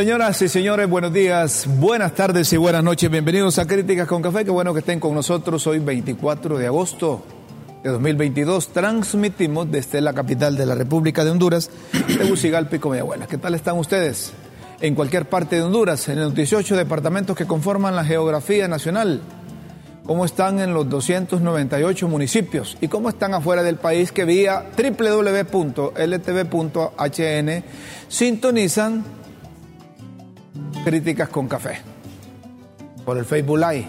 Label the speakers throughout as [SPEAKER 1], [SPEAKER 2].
[SPEAKER 1] Señoras y señores, buenos días, buenas tardes y buenas noches. Bienvenidos a Críticas con Café. Qué bueno que estén con nosotros hoy 24 de agosto de 2022. Transmitimos desde la capital de la República de Honduras, Tegucigalpa y Comayagüela. ¿Qué tal están ustedes? En cualquier parte de Honduras, en los 18 departamentos que conforman la geografía nacional. ¿Cómo están en los 298 municipios? ¿Y cómo están afuera del país que vía www.ltv.hn sintonizan Críticas con Café. Por el Facebook Live.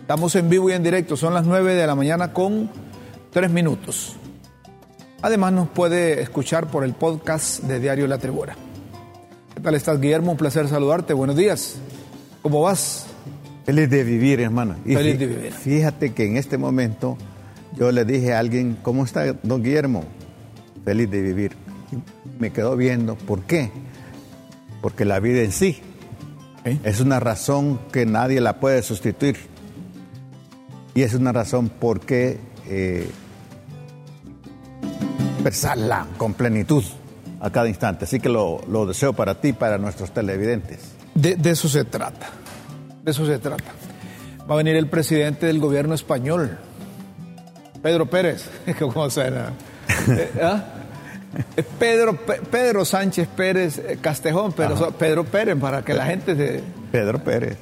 [SPEAKER 1] Estamos en vivo y en directo. Son las 9 de la mañana con 3 minutos. Además nos puede escuchar por el podcast de Diario La Tribuna. ¿Qué tal estás, Guillermo? Un placer saludarte. Buenos días. ¿Cómo vas?
[SPEAKER 2] Feliz de vivir, hermano.
[SPEAKER 1] Y Feliz de vivir.
[SPEAKER 2] Fíjate que en este momento yo le dije a alguien, ¿cómo está don Guillermo? Feliz de vivir. me quedó viendo, ¿por qué? Porque la vida en sí es una razón que nadie la puede sustituir. Y es una razón por qué eh, expresarla con plenitud a cada instante. Así que lo, deseo para ti, para nuestros televidentes.
[SPEAKER 1] De, eso se trata. De eso se trata. Va a venir el presidente del gobierno español, Pedro Pérez. ¿Cómo suena? Eh, ¿Ah? Pedro, Pedro Sánchez Pérez eh, Castejón, pero Pedro Pérez, para que la gente se...
[SPEAKER 2] Pedro Pérez.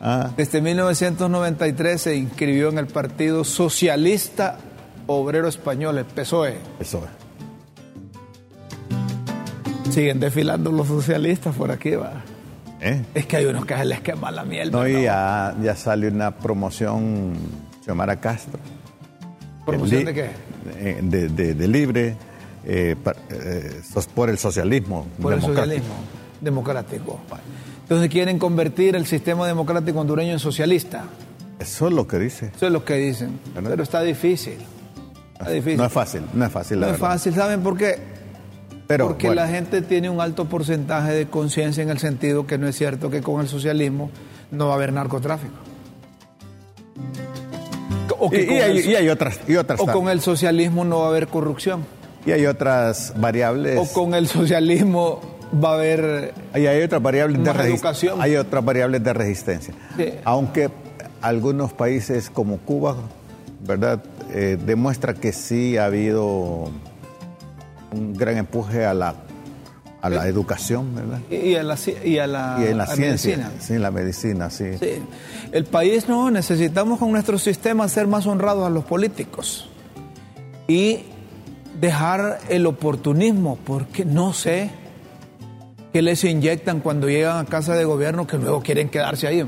[SPEAKER 1] Ah. Desde 1993 se inscribió en el Partido Socialista Obrero Español, el PSOE.
[SPEAKER 2] PSOE.
[SPEAKER 1] Siguen desfilando los socialistas por aquí, va. ¿Eh? Es que hay unos que se les quema la miel.
[SPEAKER 2] No, y ya, ya sale una promoción, Xiomara Castro.
[SPEAKER 1] ¿Promoción de qué?
[SPEAKER 2] De, de, de libre eh, eh por el socialismo.
[SPEAKER 1] Por el socialismo democrático. Entonces quieren convertir el sistema democrático hondureño en socialista.
[SPEAKER 2] Eso es lo que dice.
[SPEAKER 1] Eso es lo que dicen. Pero está difícil. Está difícil.
[SPEAKER 2] No es fácil, no es fácil.
[SPEAKER 1] no es fácil, ¿saben por qué? Pero, Porque la gente tiene un alto porcentaje de conciencia en el sentido que no es cierto que con el socialismo no va a haber narcotráfico.
[SPEAKER 2] y, hay, otras, y otras.
[SPEAKER 1] O con el socialismo no va a haber corrupción.
[SPEAKER 2] Y hay otras variables.
[SPEAKER 1] O con el socialismo va a haber.
[SPEAKER 2] Y hay otras variables de resistencia. Hay otras variables de resistencia. Aunque algunos países como Cuba, ¿verdad? Eh, demuestra que sí ha habido un gran empuje a la a la educación, ¿verdad?
[SPEAKER 1] Y a la, y a la,
[SPEAKER 2] y en la ciencia, medicina. Sí, la medicina, sí.
[SPEAKER 1] sí. El país no, necesitamos con nuestro sistema ser más honrados a los políticos. Y dejar el oportunismo, porque no sé qué les inyectan cuando llegan a casa de gobierno que luego quieren quedarse ahí.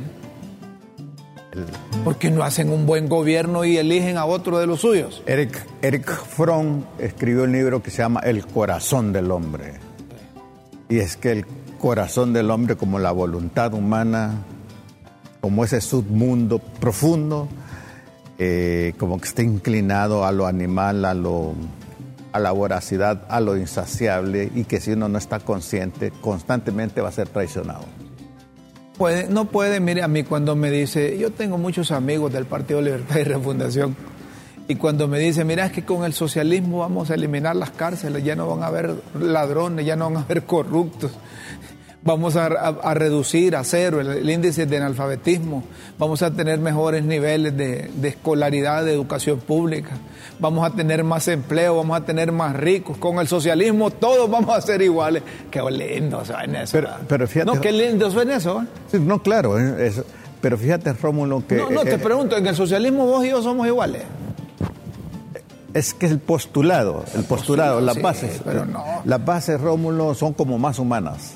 [SPEAKER 1] Porque no hacen un buen gobierno y eligen a otro de los suyos.
[SPEAKER 2] Eric, Eric Fromm escribió un libro que se llama El corazón del hombre. Y es que el corazón del hombre, como la voluntad humana, como ese submundo profundo, eh, como que está inclinado a lo animal, a lo a la voracidad, a lo insaciable y que si uno no está consciente, constantemente va a ser traicionado.
[SPEAKER 1] Puede, no puede, mire, a mí cuando me dice, yo tengo muchos amigos del Partido Libertad y Refundación, y cuando me dice, mira, es que con el socialismo vamos a eliminar las cárceles, ya no van a haber ladrones, ya no van a haber corruptos, vamos a, reducir a cero el, índice de analfabetismo, vamos a tener mejores niveles de, escolaridad, de educación pública, vamos a tener más empleo, vamos a tener más ricos. Con el socialismo todos vamos a ser iguales. Qué lindo suena eso.
[SPEAKER 2] Pero, fíjate.
[SPEAKER 1] No, qué lindo suena eso.
[SPEAKER 2] ¿eh? no, claro. ¿eh? pero fíjate, Rómulo, que.
[SPEAKER 1] No, no, te pregunto, ¿en el socialismo vos y yo somos iguales?
[SPEAKER 2] es que el postulado, el postulado, las bases,
[SPEAKER 1] pero no.
[SPEAKER 2] las bases, Rómulo, son como más humanas.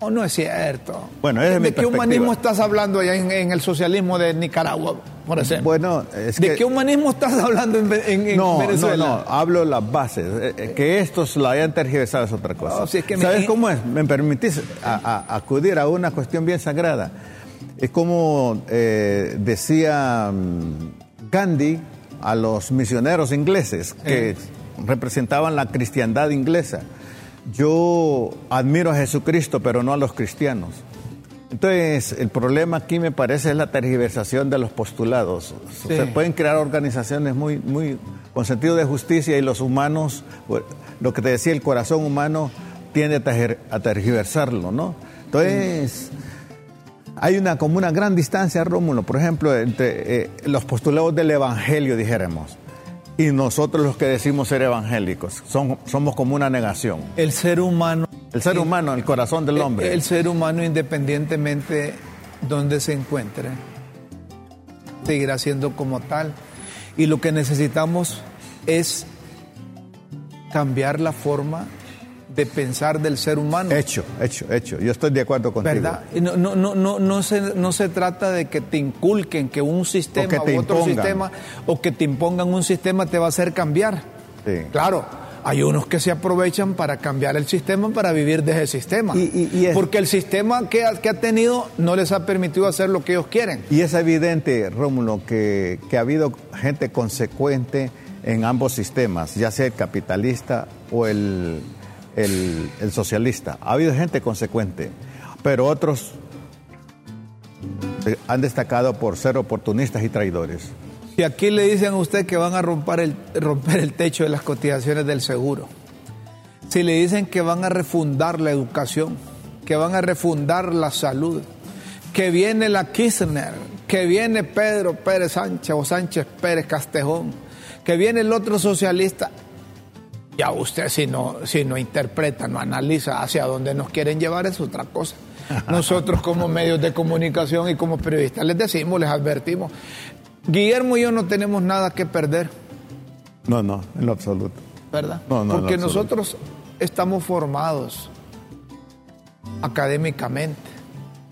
[SPEAKER 1] No, no es cierto.
[SPEAKER 2] Bueno, es mi
[SPEAKER 1] ¿De qué
[SPEAKER 2] perspectiva.
[SPEAKER 1] humanismo estás hablando allá en, en el socialismo de Nicaragua, por ejemplo?
[SPEAKER 2] Bueno, es
[SPEAKER 1] ¿De
[SPEAKER 2] que-
[SPEAKER 1] qué humanismo estás hablando en, en-
[SPEAKER 2] no,
[SPEAKER 1] Venezuela?
[SPEAKER 2] no, no, hablo de las bases. Eh, eh, Que estos la hayan tergiversado es otra cosa.
[SPEAKER 1] No, si es que me-
[SPEAKER 2] ¿Sabes cómo es? Me permitís a- a- acudir a una cuestión bien sagrada. Es como eh, decía mm, Gandhi a los misioneros ingleses que
[SPEAKER 1] Eh.
[SPEAKER 2] representaban la cristiandad inglesa. Yo admiro a Jesucristo, pero no a los cristianos. Entonces, el problema aquí me parece es la tergiversación de los postulados. Se pueden crear organizaciones muy, muy con sentido de justicia y los humanos, bueno, lo que te decía, el corazón humano tiende a tergiversarlo, ¿no? Entonces, hay una como una gran distancia, Rómulo, por ejemplo, entre eh, los postulados del Evangelio, dijéramos, y nosotros los que decimos ser evangélicos. Son- somos como una negación.
[SPEAKER 1] El ser humano.
[SPEAKER 2] El ser humano, el corazón del hombre.
[SPEAKER 1] El, el ser humano, independientemente donde se encuentre, seguirá siendo como tal. Y lo que necesitamos es cambiar la forma de pensar del ser humano.
[SPEAKER 2] Hecho, hecho, hecho. Yo estoy de acuerdo contigo.
[SPEAKER 1] ¿Verdad? No, no, no, no, no, se, no se trata de que te inculquen que un sistema
[SPEAKER 2] O que
[SPEAKER 1] u otro
[SPEAKER 2] impongan.
[SPEAKER 1] sistema o que te impongan un sistema te va a hacer cambiar.
[SPEAKER 2] Sí.
[SPEAKER 1] Claro, hay unos que se aprovechan para cambiar el sistema para vivir de ese sistema.
[SPEAKER 2] Y- y- y es-
[SPEAKER 1] Porque el sistema que ha, que ha tenido no les ha permitido hacer lo que ellos quieren.
[SPEAKER 2] Y es evidente, Rómulo, que, que ha habido gente consecuente en ambos sistemas, ya sea el capitalista o el, el- socialista. Ha habido gente consecuente, pero otros eh, han destacado por ser oportunistas y traidores.
[SPEAKER 1] Y aquí le dicen a usted que van a romper el, romper el techo de las cotizaciones del seguro. Si le dicen que van a refundar la educación, que van a refundar la salud, que viene la Kirchner, que viene Pedro Pérez Sánchez o Sánchez Pérez Castejón, que viene el otro socialista, ya usted si no, si no interpreta, no analiza hacia dónde nos quieren llevar es otra cosa. Nosotros como medios de comunicación y como periodistas les decimos, les advertimos, Guillermo y yo no tenemos nada que perder,
[SPEAKER 2] No, no, en lo absoluto.
[SPEAKER 1] ¿verdad?
[SPEAKER 2] No, no,
[SPEAKER 1] Porque nosotros estamos formados académicamente.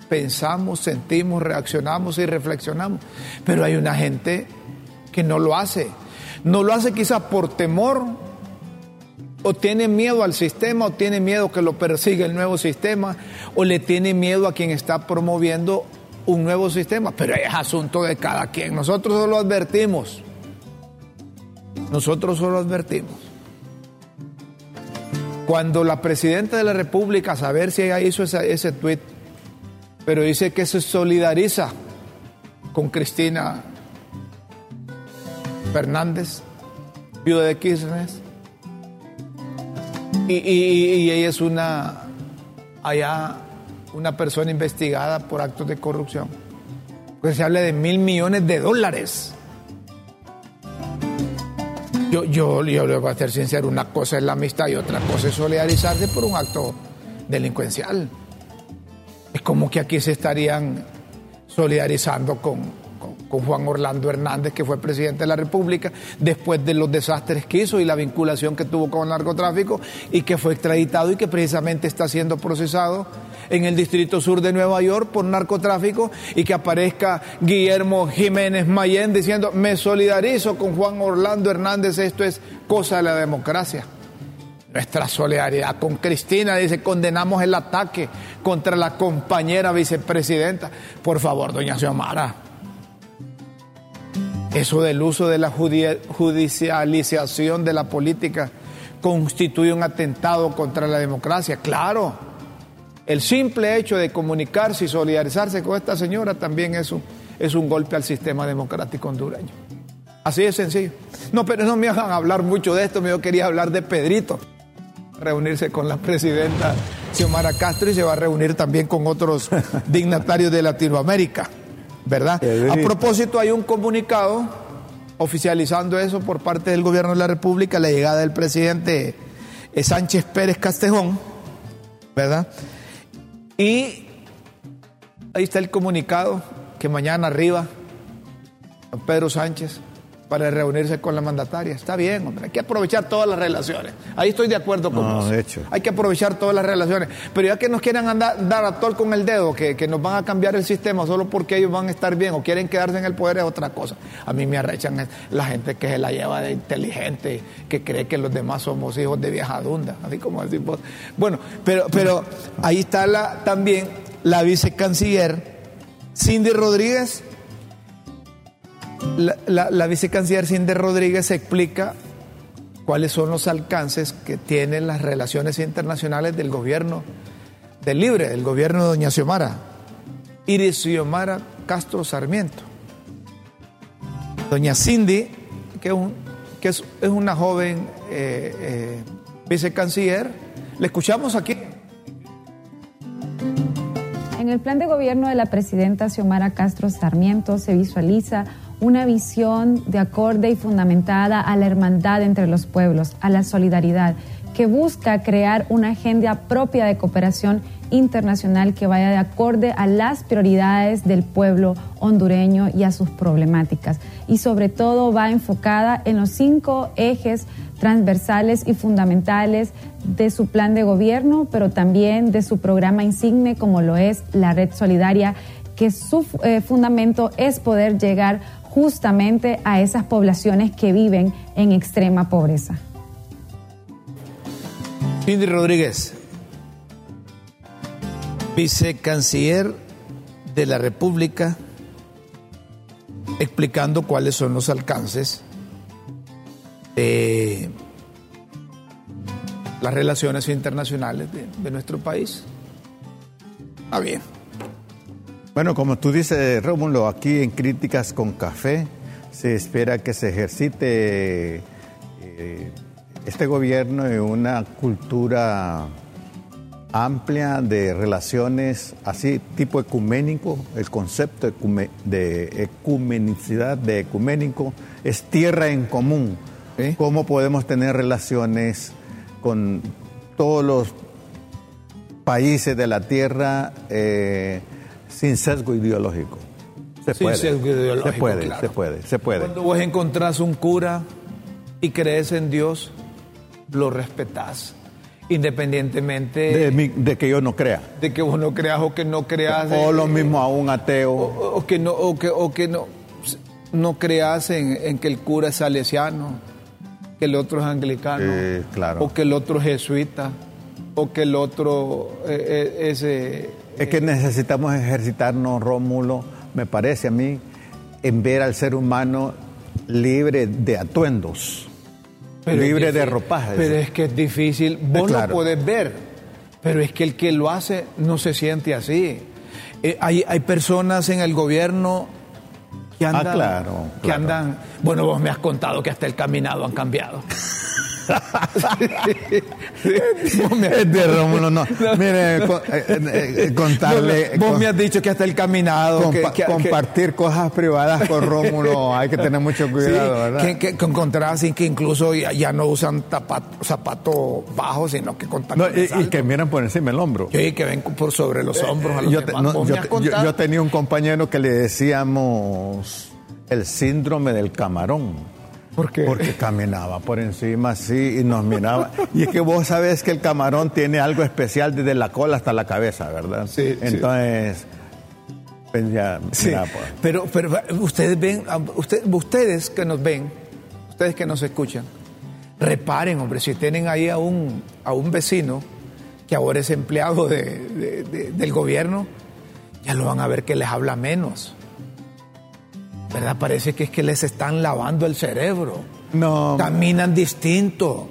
[SPEAKER 1] Pensamos, sentimos, reaccionamos y reflexionamos. Pero hay una gente que no lo hace. No lo hace quizás por temor o tiene miedo al sistema o tiene miedo que lo persiga el nuevo sistema o le tiene miedo a quien está promoviendo un nuevo sistema. Pero es asunto de cada quien. Nosotros solo advertimos. Nosotros solo advertimos. Cuando la presidenta de la República, a saber si ella hizo ese, tuit, pero dice que se solidariza con Cristina Fernández, viuda de Kirchner, y, ella es una, allá, una persona investigada por actos de corrupción. Pues se habla de mil millones de dólares. Yo, yo, yo le voy a ser sincero, una cosa es la amistad y otra cosa es solidarizarse por un acto delincuencial. Es como que aquí se estarían solidarizando con, con- Juan Orlando Hernández, que fue presidente de la República, después de los desastres que hizo y la vinculación que tuvo con el narcotráfico y que fue extraditado y que precisamente está siendo procesado en el Distrito Sur de Nueva York por narcotráfico y que aparezca Guillermo Jiménez Mayén diciendo, me solidarizo con Juan Orlando Hernández, esto es cosa de la democracia. Nuestra solidaridad con Cristina, dice, condenamos el ataque contra la compañera vicepresidenta. Por favor, doña Xiomara. Eso del uso de la judi- judicialización de la política constituye un atentado contra la democracia. Claro, el simple hecho de comunicarse y solidarizarse con esta señora también es un, es un golpe al sistema democrático hondureño. Así de sencillo. No, pero no me hagan hablar mucho de esto, yo quería hablar de Pedrito reunirse con la presidenta Xiomara Castro y se va a reunir también con otros dignatarios de Latinoamérica, ¿verdad? A propósito, hay un comunicado oficializando eso por parte del gobierno de la República, la llegada del presidente eh, Sánchez Pérez Castejón, ¿verdad? Y ahí está el comunicado que mañana arriba, Pedro Sánchez para reunirse con la mandataria. Está bien, hombre, hay que aprovechar todas las relaciones. Ahí estoy de acuerdo con
[SPEAKER 2] No,
[SPEAKER 1] vos.
[SPEAKER 2] de hecho.
[SPEAKER 1] Hay que aprovechar todas las relaciones. Pero ya que nos quieren andar, dar a tol con el dedo, que, que nos van a cambiar el sistema solo porque ellos van a estar bien o quieren quedarse en el poder es otra cosa. A mí me arrechan la gente que se la lleva de inteligente, que cree que los demás somos hijos de vieja dunda, así como decís vos. Bueno, pero, pero ahí está la, también la vicecanciller Cindy Rodríguez la, vicecanciller Cindy Rodríguez explica cuáles son los alcances que tienen las relaciones internacionales del gobierno del Libre, del gobierno de Doña Xiomara, Iris Xiomara Castro Sarmiento. Doña Cindy, que es una joven eh, eh, vicecanciller, le escuchamos aquí.
[SPEAKER 3] En el plan de gobierno de la presidenta Xiomara Castro Sarmiento se visualiza una visión de acorde y fundamentada a la hermandad entre los pueblos, a la solidaridad, que busca crear una agenda propia de cooperación internacional que vaya de acorde a las prioridades del pueblo hondureño y a sus problemáticas. Y sobre todo va enfocada en los cinco ejes transversales y fundamentales de su plan de gobierno, pero también de su programa insigne como lo es la red solidaria, que su eh, fundamento es poder llegar justamente a esas poblaciones que viven en extrema pobreza.
[SPEAKER 1] Cindy Rodríguez, vicecanciller de la República, explicando cuáles son los alcances de las relaciones internacionales de, nuestro país. Ah, bien.
[SPEAKER 2] Bueno, como tú dices, Rómulo, aquí en Críticas con Café se espera que se ejercite eh, este gobierno en una cultura amplia de relaciones así tipo ecuménico, el concepto de ecumenicidad, de ecuménico, es tierra en común. ¿Cómo podemos tener relaciones con todos los países de la tierra eh, sin sesgo ideológico? Se
[SPEAKER 1] Sin
[SPEAKER 2] puede.
[SPEAKER 1] sesgo ideológico,
[SPEAKER 2] se puede,
[SPEAKER 1] claro.
[SPEAKER 2] se puede, se puede.
[SPEAKER 1] Cuando vos encontrás un cura y crees en Dios, lo respetás, independientemente
[SPEAKER 2] De, mi- de que yo no crea.
[SPEAKER 1] de que vos no creas o que no creas.
[SPEAKER 2] O
[SPEAKER 1] eh,
[SPEAKER 2] lo mismo a un ateo.
[SPEAKER 1] o, o que no, o que, o que no, no creas en, en que el cura es salesiano, que el otro es anglicano,
[SPEAKER 2] Eh, claro.
[SPEAKER 1] o que el otro es jesuita, o que el otro eh, eh, es...
[SPEAKER 2] Es que necesitamos ejercitarnos, Rómulo, me parece a mí, en ver al ser humano libre de atuendos,
[SPEAKER 1] Pero
[SPEAKER 2] libre de ropajes.
[SPEAKER 1] Pero es que es difícil. Vos
[SPEAKER 2] claro.
[SPEAKER 1] lo podés ver, pero es que el que lo hace no se siente así. Eh, hay, hay personas en el gobierno que andan.
[SPEAKER 2] Ah, claro,
[SPEAKER 1] Que andan. Bueno, vos me has contado que hasta el caminado han cambiado. Me has-
[SPEAKER 2] Este Rómulo, no. Mire, eh, eh, eh, contarle.
[SPEAKER 1] vos
[SPEAKER 2] con-
[SPEAKER 1] me has dicho que hasta el caminado. que-
[SPEAKER 2] compa-
[SPEAKER 1] que- que-
[SPEAKER 2] compartir cosas privadas con Rómulo, hay que tener mucho
[SPEAKER 1] Sí,
[SPEAKER 2] cuidado, ¿verdad?
[SPEAKER 1] que, que, encontrás así que incluso ya, ya no usan zapatos bajos, sino que con
[SPEAKER 2] y, y que miran por encima el hombro.
[SPEAKER 1] Sí, que ven por sobre los hombros a los
[SPEAKER 2] te- yo tenía un compañero que le decíamos el síndrome del camarón.
[SPEAKER 1] ¿Por qué?
[SPEAKER 2] Porque caminaba por encima así y nos miraba. Y es que vos sabés que el camarón tiene algo especial desde la cola hasta la cabeza, ¿verdad?
[SPEAKER 1] Sí, sí.
[SPEAKER 2] Entonces, pues ya,
[SPEAKER 1] Sí,
[SPEAKER 2] pues.
[SPEAKER 1] pero, pero ustedes ven, ah, usted- ustedes que nos ven, ustedes que nos escuchan, reparen, hombre, si tienen ahí a un, a un vecino que ahora es empleado de- de- de- del gobierno, ya lo van a ver que les habla menos. ¿Verdad? Parece que es que les están lavando el cerebro.
[SPEAKER 2] No,
[SPEAKER 1] Caminan distinto.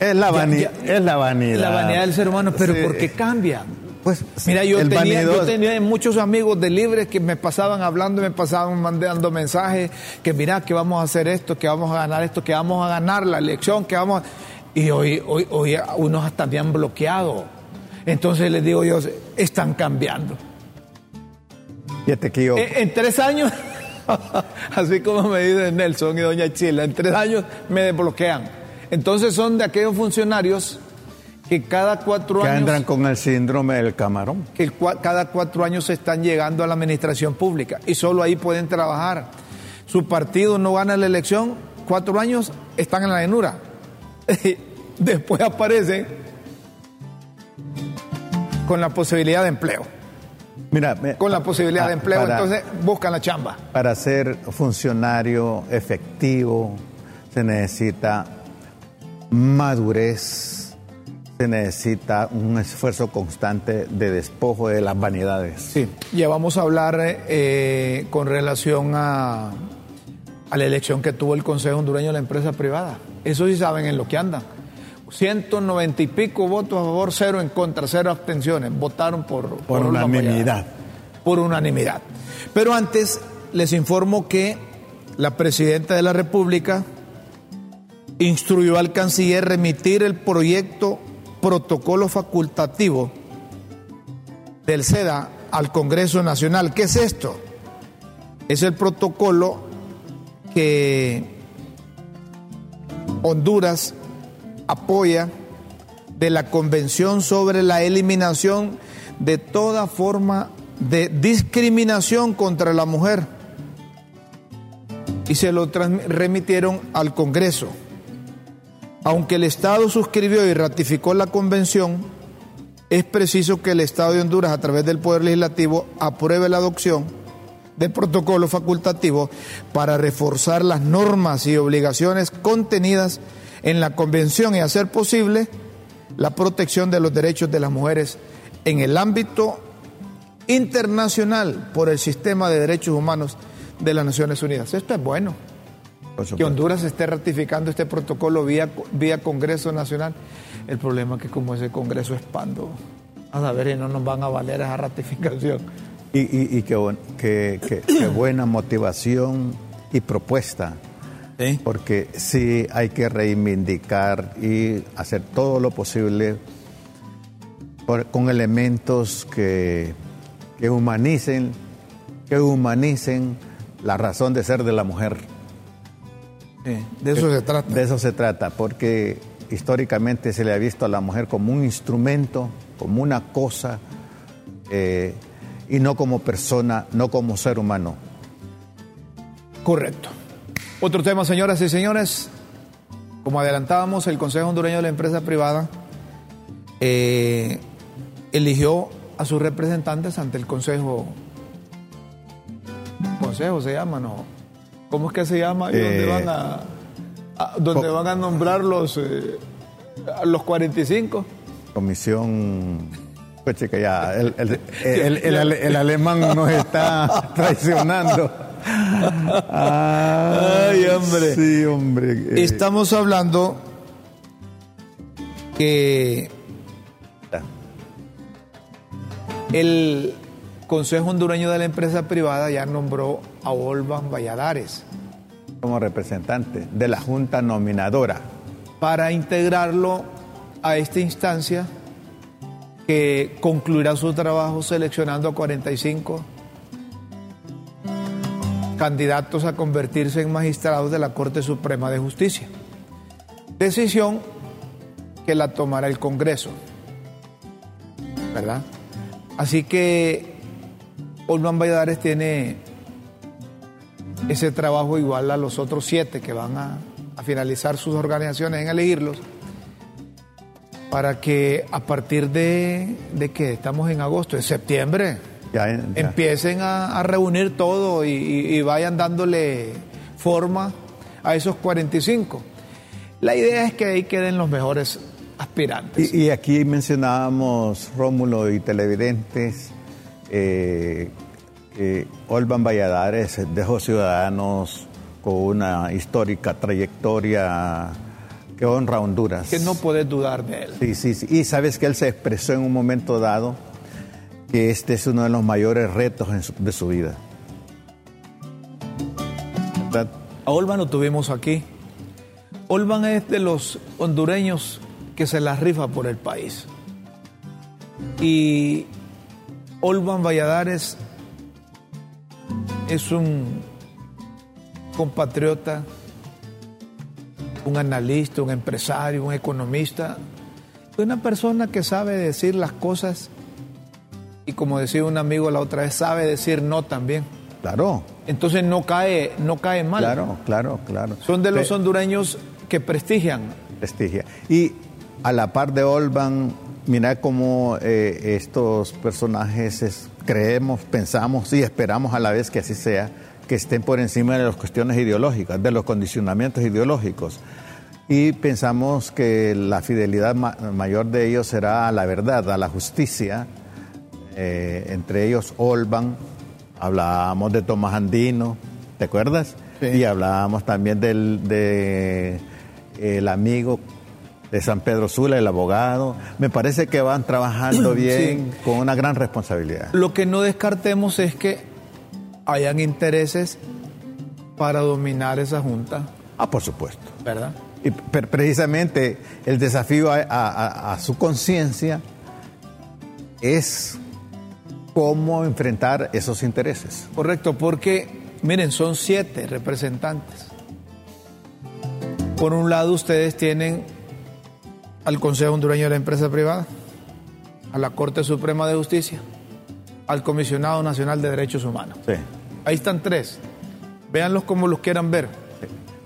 [SPEAKER 2] es la, vani-
[SPEAKER 1] ya-
[SPEAKER 2] es la vanidad.
[SPEAKER 1] La vanidad del ser humano, pero
[SPEAKER 2] Sí.
[SPEAKER 1] ¿por qué cambian?
[SPEAKER 2] Pues,
[SPEAKER 1] Mira, yo tenía, yo tenía muchos amigos de Libre que me pasaban hablando, me pasaban mandando mensajes, que mira, que vamos a hacer esto, que vamos a ganar esto, que vamos a ganar la elección, que vamos a... Y hoy, hoy, hoy unos hasta me han bloqueado. Entonces les digo yo, están cambiando.
[SPEAKER 2] Fíjate que yo,
[SPEAKER 1] En, en tres años, así como me dice Nelson y Doña Chila, en tres años me desbloquean. Entonces son de aquellos funcionarios que cada cuatro
[SPEAKER 2] que
[SPEAKER 1] años...
[SPEAKER 2] andan con el síndrome del camarón.
[SPEAKER 1] que cada cuatro años se están llegando a la administración pública y solo ahí pueden trabajar. su partido no gana la elección, cuatro años están en la llanura. Después aparecen con la posibilidad de empleo.
[SPEAKER 2] Mira,
[SPEAKER 1] con la posibilidad de
[SPEAKER 2] ah,
[SPEAKER 1] empleo,
[SPEAKER 2] para-
[SPEAKER 1] entonces buscan la chamba.
[SPEAKER 2] Para ser funcionario efectivo se necesita madurez, se necesita un esfuerzo constante de despojo de las vanidades.
[SPEAKER 1] Sí, ya vamos a hablar eh, con relación a, a la elección que tuvo el Consejo Hondureño de la empresa privada. Eso sí saben en lo que andan. 190 y pico votos a favor, cero en contra, cero abstenciones. Votaron por,
[SPEAKER 2] Por unanimidad.
[SPEAKER 1] Por unanimidad. Pero antes les informo que la presidenta de la República instruyó al canciller remitir el proyecto protocolo facultativo del SEDA al Congreso Nacional. ¿Qué es esto? Es el protocolo que Honduras apoya de la Convención sobre la eliminación de toda forma de discriminación contra la mujer y se lo remitieron al Congreso. Aunque el Estado suscribió y ratificó la convención, es preciso que el Estado de Honduras, a través del Poder Legislativo, apruebe la adopción de protocolo facultativo para reforzar las normas y obligaciones contenidas en la convención y hacer posible la protección de los derechos de las mujeres en el ámbito internacional por el sistema de derechos humanos de las Naciones Unidas. Esto es bueno que. Honduras esté ratificando este protocolo vía, vía Congreso Nacional. El problema es que como ese Congreso es pando, a saber si no nos van a valer esa ratificación.
[SPEAKER 2] Y, y- y qué, qué- qué- qué buena motivación y propuesta, porque sí hay que reivindicar y hacer todo lo posible por- con elementos que, que humanicen, que humanicen la razón de ser de la mujer.
[SPEAKER 1] de eso se trata.
[SPEAKER 2] De eso se trata, porque históricamente se le ha visto a la mujer como un instrumento, como una cosa, eh, y no como persona, no como ser humano.
[SPEAKER 1] Correcto. Otro tema, señoras y señores. Como adelantábamos, el Consejo Hondureño de la Empresa Privada eh, eligió a sus representantes ante el Consejo. Consejo se llama, ¿no? ¿Cómo es que se llama? ¿Y dónde
[SPEAKER 2] Eh,
[SPEAKER 1] van a, a- donde van a nombrar los, eh, los 45?
[SPEAKER 2] Comisión. Pues chica, ya, el, el- el- el alemán nos está traicionando.
[SPEAKER 1] Ay, hombre.
[SPEAKER 2] Sí, hombre. eh,
[SPEAKER 1] Estamos hablando que el Consejo Hondureño de la Empresa Privada ya nombró a Olvan Valladares
[SPEAKER 2] como representante de la Junta Nominadora.
[SPEAKER 1] para integrarlo a esta instancia que concluirá su trabajo seleccionando a 45 candidatos a convertirse en magistrados de la Corte Suprema de Justicia. Decisión que la tomará el Congreso. ¿Verdad? Así que Olman Valladares tiene ese trabajo igual a los otros siete que van a, a finalizar sus organizaciones en elegirlos para que a partir de, de que estamos en agosto, en septiembre,
[SPEAKER 2] Ya, ya.
[SPEAKER 1] empiecen a, a reunir todo y, y- y vayan dándole forma a esos 45. La idea es que ahí queden los mejores aspirantes.
[SPEAKER 2] Y, y aquí mencionábamos, Rómulo y televidentes, eh, que Olvan Valladares dejó ciudadanos con una histórica trayectoria que honra a Honduras.
[SPEAKER 1] que no puedes dudar de él.
[SPEAKER 2] Sí, sí, sí. Y sabes que él se expresó en un momento dado que este es uno de los mayores retos de su vida. ¿Verdad?
[SPEAKER 1] A lo tuvimos aquí. Olvan es de los hondureños que se la rifa por el país. Y Olvan Valladares es un compatriota, un analista, un empresario, un economista, una persona que sabe decir las cosas y como decía un amigo la otra vez, sabe decir no también.
[SPEAKER 2] Claro.
[SPEAKER 1] Entonces no cae, no cae mal.
[SPEAKER 2] Claro, claro, claro.
[SPEAKER 1] Son de los
[SPEAKER 2] Pe-
[SPEAKER 1] hondureños que prestigian.
[SPEAKER 2] prestigia. Y a la par de Olban, mira cómo eh, estos personajes es- creemos, pensamos y esperamos a la vez que así sea, que estén por encima de las cuestiones ideológicas, de los condicionamientos ideológicos. Y pensamos que la fidelidad ma- mayor de ellos será a la verdad, a la justicia, eh, entre ellos Olban, hablábamos de Tomás Andino, ¿te acuerdas?
[SPEAKER 1] Sí.
[SPEAKER 2] Y hablábamos también del de, el amigo de San Pedro Sula, el abogado. Me parece que van trabajando bien, con una gran responsabilidad.
[SPEAKER 1] Lo que no descartemos es que hayan intereses para dominar esa junta,
[SPEAKER 2] Ah, por supuesto.
[SPEAKER 1] ¿verdad?
[SPEAKER 2] Y pre- precisamente el desafío a, a- a- a su conciencia es cómo enfrentar esos intereses.
[SPEAKER 1] Correcto, porque miren, son siete representantes. Por un lado, ustedes tienen al Consejo Hondureño de la Empresa Privada, a la Corte Suprema de Justicia, al Comisionado Nacional de Derechos Humanos.
[SPEAKER 2] Sí.
[SPEAKER 1] Ahí están tres. Véanlos como los quieran ver.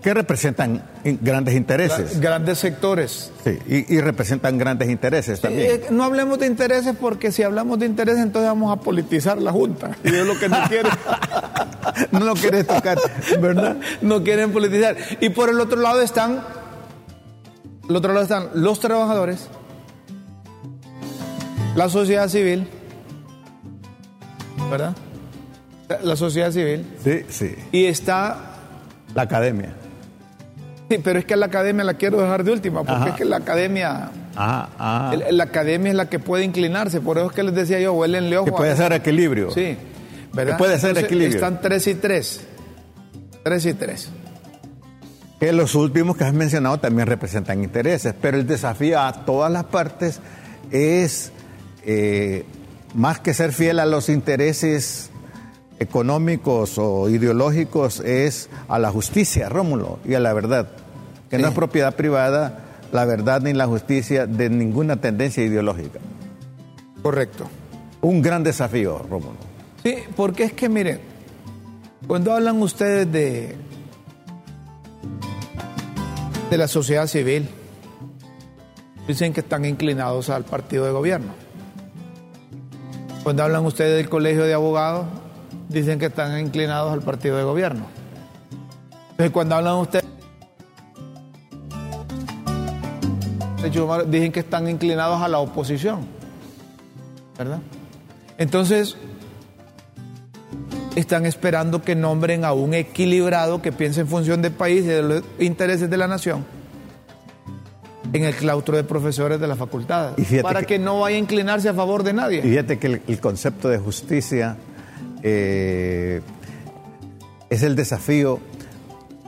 [SPEAKER 2] Que representan grandes intereses.
[SPEAKER 1] Grandes sectores.
[SPEAKER 2] Sí, y, y representan grandes intereses también.
[SPEAKER 1] Eh, no hablemos de intereses porque si hablamos de intereses entonces vamos a politizar la Junta. Y es lo que no quieren.
[SPEAKER 2] no lo querés tocar, ¿verdad?
[SPEAKER 1] no quieren politizar. Y por el otro lado están, el otro lado están los trabajadores, la sociedad civil, ¿verdad? La sociedad civil.
[SPEAKER 2] Sí, sí.
[SPEAKER 1] Y está,
[SPEAKER 2] La academia.
[SPEAKER 1] Sí, pero es que la academia la quiero dejar de última, porque
[SPEAKER 2] Ajá.
[SPEAKER 1] es que la academia,
[SPEAKER 2] Ah, ah.
[SPEAKER 1] el- la academia es la que puede inclinarse. Por eso es que les decía yo, huelen ojo
[SPEAKER 2] que puede ser equilibrio.
[SPEAKER 1] Sí, ¿verdad?
[SPEAKER 2] Que puede ser
[SPEAKER 1] Entonces,
[SPEAKER 2] equilibrio.
[SPEAKER 1] Están tres y tres. Tres y tres.
[SPEAKER 2] Que los últimos que has mencionado también representan intereses, pero el desafío a todas las partes es, eh, más que ser fiel a los intereses económicos o ideológicos, es a la justicia, Rómulo, y a la verdad, que no es propiedad privada la verdad ni la justicia de ninguna tendencia ideológica.
[SPEAKER 1] Correcto.
[SPEAKER 2] Un gran desafío, Rómulo.
[SPEAKER 1] Sí, porque es que miren, cuando hablan ustedes de, de la sociedad civil, dicen que están inclinados al partido de gobierno. Cuando hablan ustedes del colegio de abogados, dicen que están inclinados al partido de gobierno. Entonces, cuando hablan ustedes dicen que están inclinados a la oposición. ¿Verdad? Entonces, están esperando que nombren a un equilibrado que piense en función del país y de los intereses de la nación en el claustro de profesores de la facultad,
[SPEAKER 2] Y
[SPEAKER 1] para
[SPEAKER 2] que-
[SPEAKER 1] que... no vaya a inclinarse a favor de
[SPEAKER 2] Y
[SPEAKER 1] nadie.
[SPEAKER 2] fíjate que el, el concepto de justicia eh, es el desafío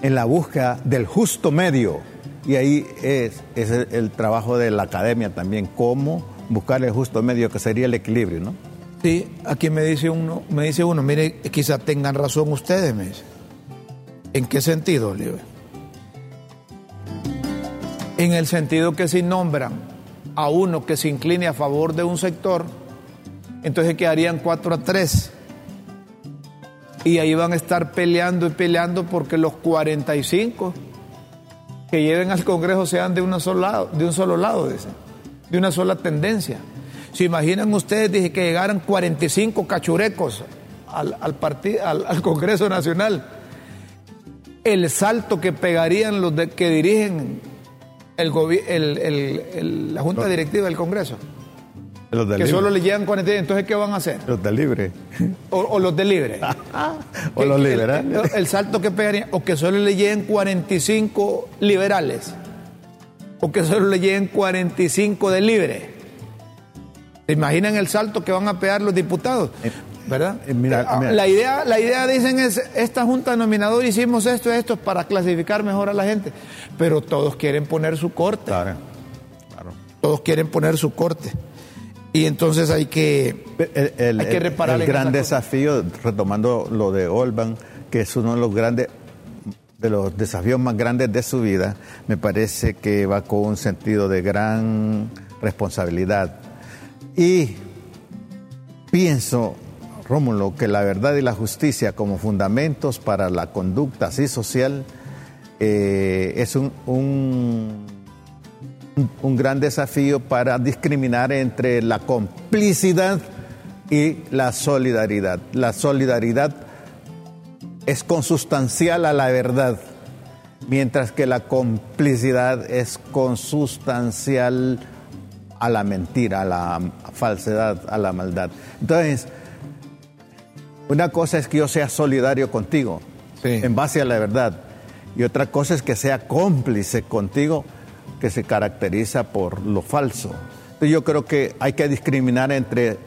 [SPEAKER 2] en la búsqueda del justo medio. Y ahí es, el trabajo de la academia también, cómo buscar el justo medio, que sería el equilibrio, ¿no?
[SPEAKER 1] Sí, aquí me dice uno, me dice uno, mire, quizá tengan razón ustedes, me dice. ¿En qué sentido, Oliver? En el sentido que si nombran a uno que se incline a favor de un sector, entonces quedarían 4 a 3. Y ahí van a estar peleando y peleando porque los 45 que lleven al Congreso sean de, una solo lado, de un solo lado, dicen, de una sola tendencia. ¿Se imaginan ustedes dije, que llegaran 45 cachurecos al, al, parti- al, al Congreso Nacional? El salto que pegarían los de- que dirigen el gobi- el- el- el- la Junta Directiva del Congreso,
[SPEAKER 2] Los del
[SPEAKER 1] que
[SPEAKER 2] libre.
[SPEAKER 1] solo le llegan 45, entonces ¿qué van a hacer?
[SPEAKER 2] Los del libre.
[SPEAKER 1] O, o los de libre.
[SPEAKER 2] o los liberales.
[SPEAKER 1] El, el salto que pegarían, o que solo le lleguen 45 liberales, o que solo le lleguen 45 de libre. ¿Se imaginan el salto que van a pegar los diputados? ¿Verdad?
[SPEAKER 2] eh, mira,
[SPEAKER 1] Ah,
[SPEAKER 2] mira.
[SPEAKER 1] La, idea, la idea, dicen, es, esta junta nominadora hicimos esto, esto, para clasificar mejor a la gente. Pero todos quieren poner su corte.
[SPEAKER 2] Claro, claro.
[SPEAKER 1] Todos quieren poner su corte. Y entonces hay que...
[SPEAKER 2] El, el-
[SPEAKER 1] Hay que reparar
[SPEAKER 2] el gran desafío, retomando lo de Olban, que es uno de los grandes de los desafíos más grandes de su vida, me parece que va con un sentido de gran responsabilidad. Y pienso, Rómulo, que la verdad y la justicia como fundamentos para la conducta así social eh, es un, un, un, gran desafío para discriminar entre la complicidad y la solidaridad. La solidaridad es consustancial a la verdad, mientras que la complicidad es consustancial a la mentira, a la falsedad, a la maldad. Entonces, una cosa es que yo sea solidario contigo, en base a la verdad, y otra cosa es que sea cómplice contigo, que se caracteriza por lo falso. Entonces yo creo que hay que discriminar entre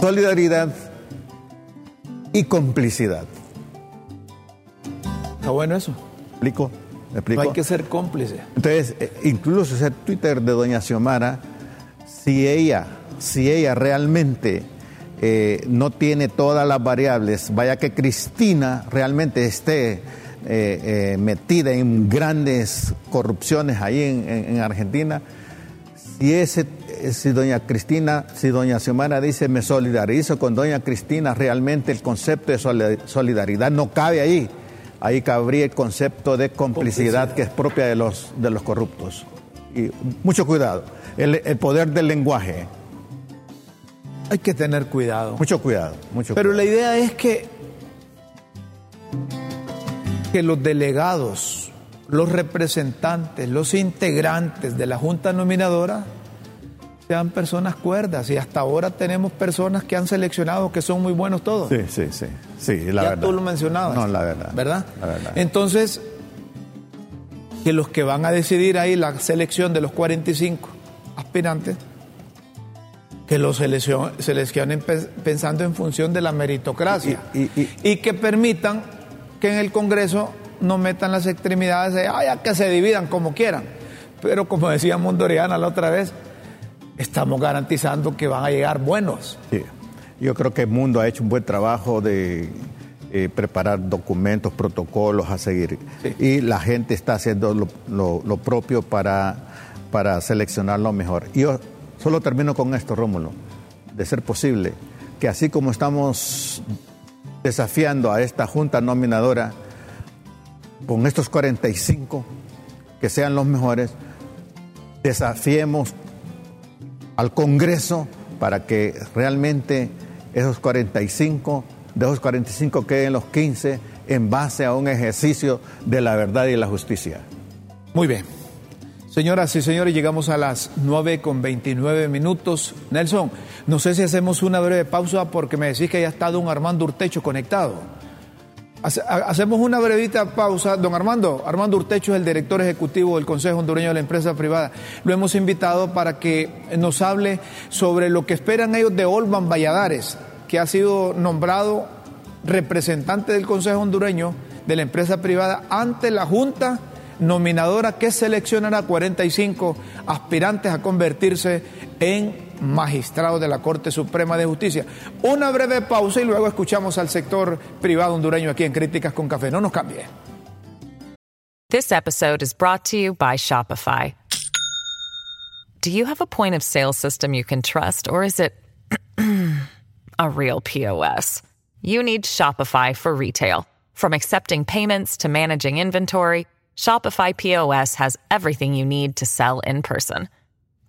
[SPEAKER 2] solidaridad y complicidad.
[SPEAKER 1] Está bueno eso.
[SPEAKER 2] ¿Me explico?
[SPEAKER 1] No hay que ser cómplice.
[SPEAKER 2] Entonces, eh, incluso ese Twitter de doña Xiomara, si ella, si ella realmente eh, no tiene todas las variables, vaya que Cristina realmente esté eh, eh, metida en grandes corrupciones ahí en, Argentina, si ese si doña Cristina, si doña Xiomara dice me solidarizo con doña Cristina, realmente el concepto de solidaridad no cabe ahí. Ahí cabría el concepto de complicidad, que es propia de los, de los corruptos. Y mucho cuidado. el poder del lenguaje.
[SPEAKER 1] Hay que tener cuidado.
[SPEAKER 2] Mucho cuidado, mucho
[SPEAKER 1] Pero la idea es que, que los delegados, los representantes, los integrantes de la Junta Nominadora sean personas cuerdas y hasta ahora tenemos personas que han seleccionado que son muy buenos todos.
[SPEAKER 2] Sí, sí, sí, sí la
[SPEAKER 1] ya
[SPEAKER 2] verdad.
[SPEAKER 1] tú lo mencionabas.
[SPEAKER 2] No, la verdad.
[SPEAKER 1] ¿Verdad?
[SPEAKER 2] La verdad.
[SPEAKER 1] Entonces, que los que van a decidir ahí la selección de los 45 aspirantes que los seleccionen pensando en función de la meritocracia y, que permitan que en el Congreso no metan las extremidades de, que se dividan como quieran. Pero como decía Mondoriana la otra vez, estamos garantizando que van a llegar buenos.
[SPEAKER 2] Yo creo que el mundo ha hecho un buen trabajo de eh, preparar documentos, protocolos a seguir. Y la gente está haciendo lo, propio para, para seleccionar lo mejor. yo Solo termino con esto, Rómulo, de ser posible que así como estamos desafiando a esta junta nominadora con estos 45 que sean los mejores, desafiemos al Congreso para que realmente esos 45, de esos 45 queden los 15 en base a un ejercicio de la verdad y la justicia.
[SPEAKER 1] Muy bien. Señoras y señores, llegamos a las 9 con 29 minutos. Nelson, no sé si hacemos una breve pausa porque me decís que ya está don Armando Urtecho conectado. Hacemos una brevita pausa. Don Armando, Armando Urtecho es el director ejecutivo del Consejo Hondureño de la Empresa Privada. Lo hemos invitado para que nos hable sobre lo que esperan ellos de Olvan Valladares, que ha sido nombrado representante del Consejo Hondureño de la Empresa Privada ante la Junta nominadora que seleccionará 45 aspirantes a convertirse en magistrados de la Corte Suprema de Justicia. Una breve pausa y luego escuchamos al sector privado hondureño aquí en Críticas con Café. No nos cambie.
[SPEAKER 4] This episode is brought to you by Shopify. Do you have a point of sale system you can trust or is it a real POS? You need Shopify for retail. From accepting payments to managing inventory, Shopify POS has everything you need to sell in person.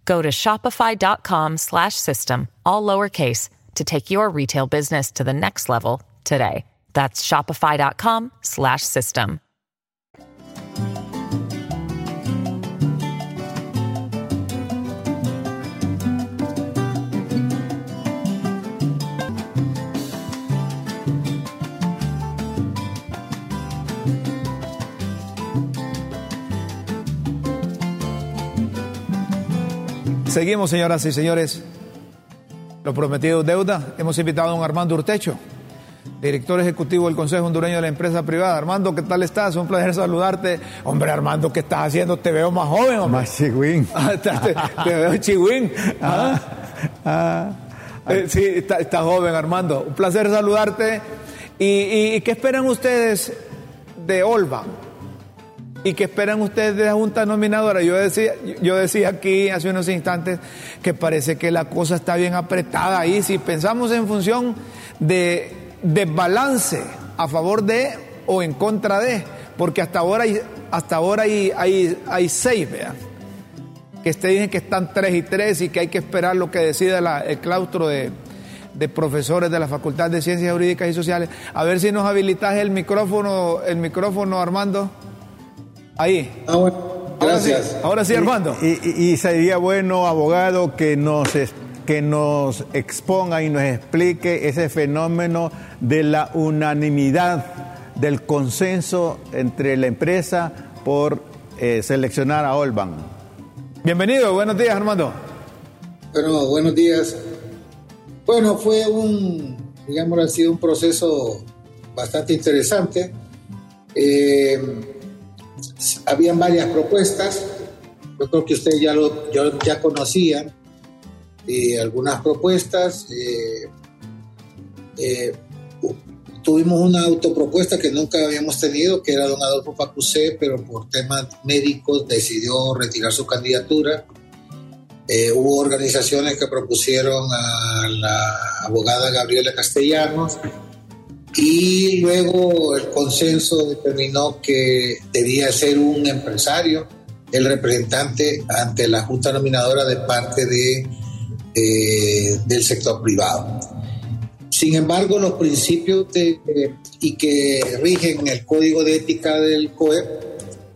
[SPEAKER 4] Go to shopify.com/system all lowercase to take your retail business to the next level today. That's shopify.com/system.
[SPEAKER 1] Seguimos, señoras y señores. Lo prometido deuda. Hemos invitado a don Armando Urtecho, director ejecutivo del Consejo Hondureño de la Empresa Privada. Armando, ¿qué tal estás? Un placer saludarte. Hombre, Armando, ¿qué estás haciendo? Te veo más joven, hombre.
[SPEAKER 2] Más chigüín.
[SPEAKER 1] Ah, te, veo chigüín. ¿Ah? Ah. Eh, sí, está, joven, Armando. Un placer saludarte. ¿Y, qué esperan ustedes de Olva? ¿Y qué esperan ustedes de la Junta Nominadora? Yo decía, yo decía aquí hace unos instantes que parece que la cosa está bien apretada ahí. Si pensamos en función de, de balance a favor de o en contra de, porque hasta ahora hay, hasta ahora hay seis, vean. Que ustedes dicen que están tres y tres y que hay que esperar lo que decida el claustro de, de profesores de la Facultad de Ciencias Jurídicas y Sociales. A ver si nos habilitas el micrófono, el micrófono, Armando. Ahí.
[SPEAKER 5] Ah, bueno. Gracias.
[SPEAKER 1] Ahora sí, Armando.
[SPEAKER 2] Y, sería bueno, abogado, que nos, que nos exponga y nos explique ese fenómeno de la unanimidad, del consenso entre la empresa por eh, seleccionar a Olban.
[SPEAKER 1] Bienvenido, buenos días, Armando.
[SPEAKER 5] Bueno, buenos días. Bueno, fue un, digamos, ha sido un proceso bastante interesante. Eh, habían varias propuestas, yo creo que ustedes ya, lo, ya conocían eh, algunas propuestas. Eh, eh, tuvimos una autopropuesta que nunca habíamos tenido, que era don Adolfo Facusé, pero por temas médicos decidió retirar su candidatura. hubo organizaciones que propusieron a la abogada Gabriela Castellanos, y luego el consenso determinó que debía ser un empresario el representante ante la Junta Nominadora de parte de, eh, del sector privado. Sin embargo, los principios de, y que rigen el código de ética del COEP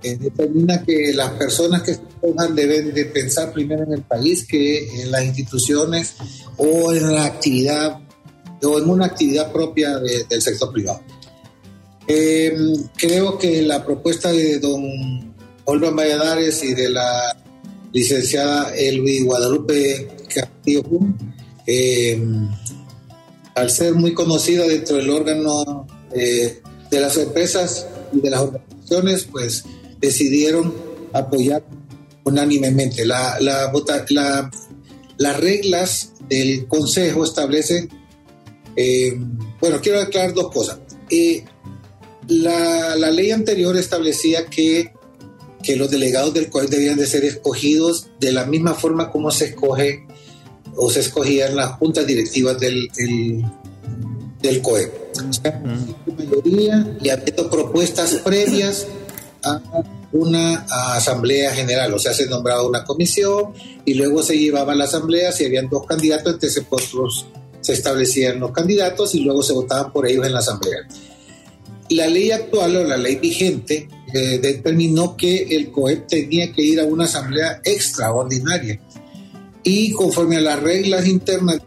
[SPEAKER 5] eh, determina que las personas que se pongan deben de pensar primero en el país que en las instituciones o en la actividad o en una actividad propia del sector privado. Em, creo que la propuesta de don Olvan Valladares y de la licenciada Elvi Guadalupe Castillo, em, al ser muy conocida dentro del órgano eh, de las empresas y de las organizaciones, pues decidieron apoyar unánimemente. La, las reglas del Consejo establecen eh, bueno, quiero aclarar dos cosas. Eh, la, ley anterior establecía que, que los delegados del COE debían de ser escogidos de la misma forma como se escoge o se escogían las juntas directivas del, del, COE. O sea, mayoría y habiendo propuestas previas a una asamblea general, o sea, se nombraba una comisión y luego se llevaba a la asamblea, si habían dos candidatos, entonces otros se establecían los candidatos y luego se votaban por ellos en la asamblea. La ley actual o la ley vigente eh, determinó que el COEP tenía que ir a una asamblea extraordinaria y conforme a las reglas internas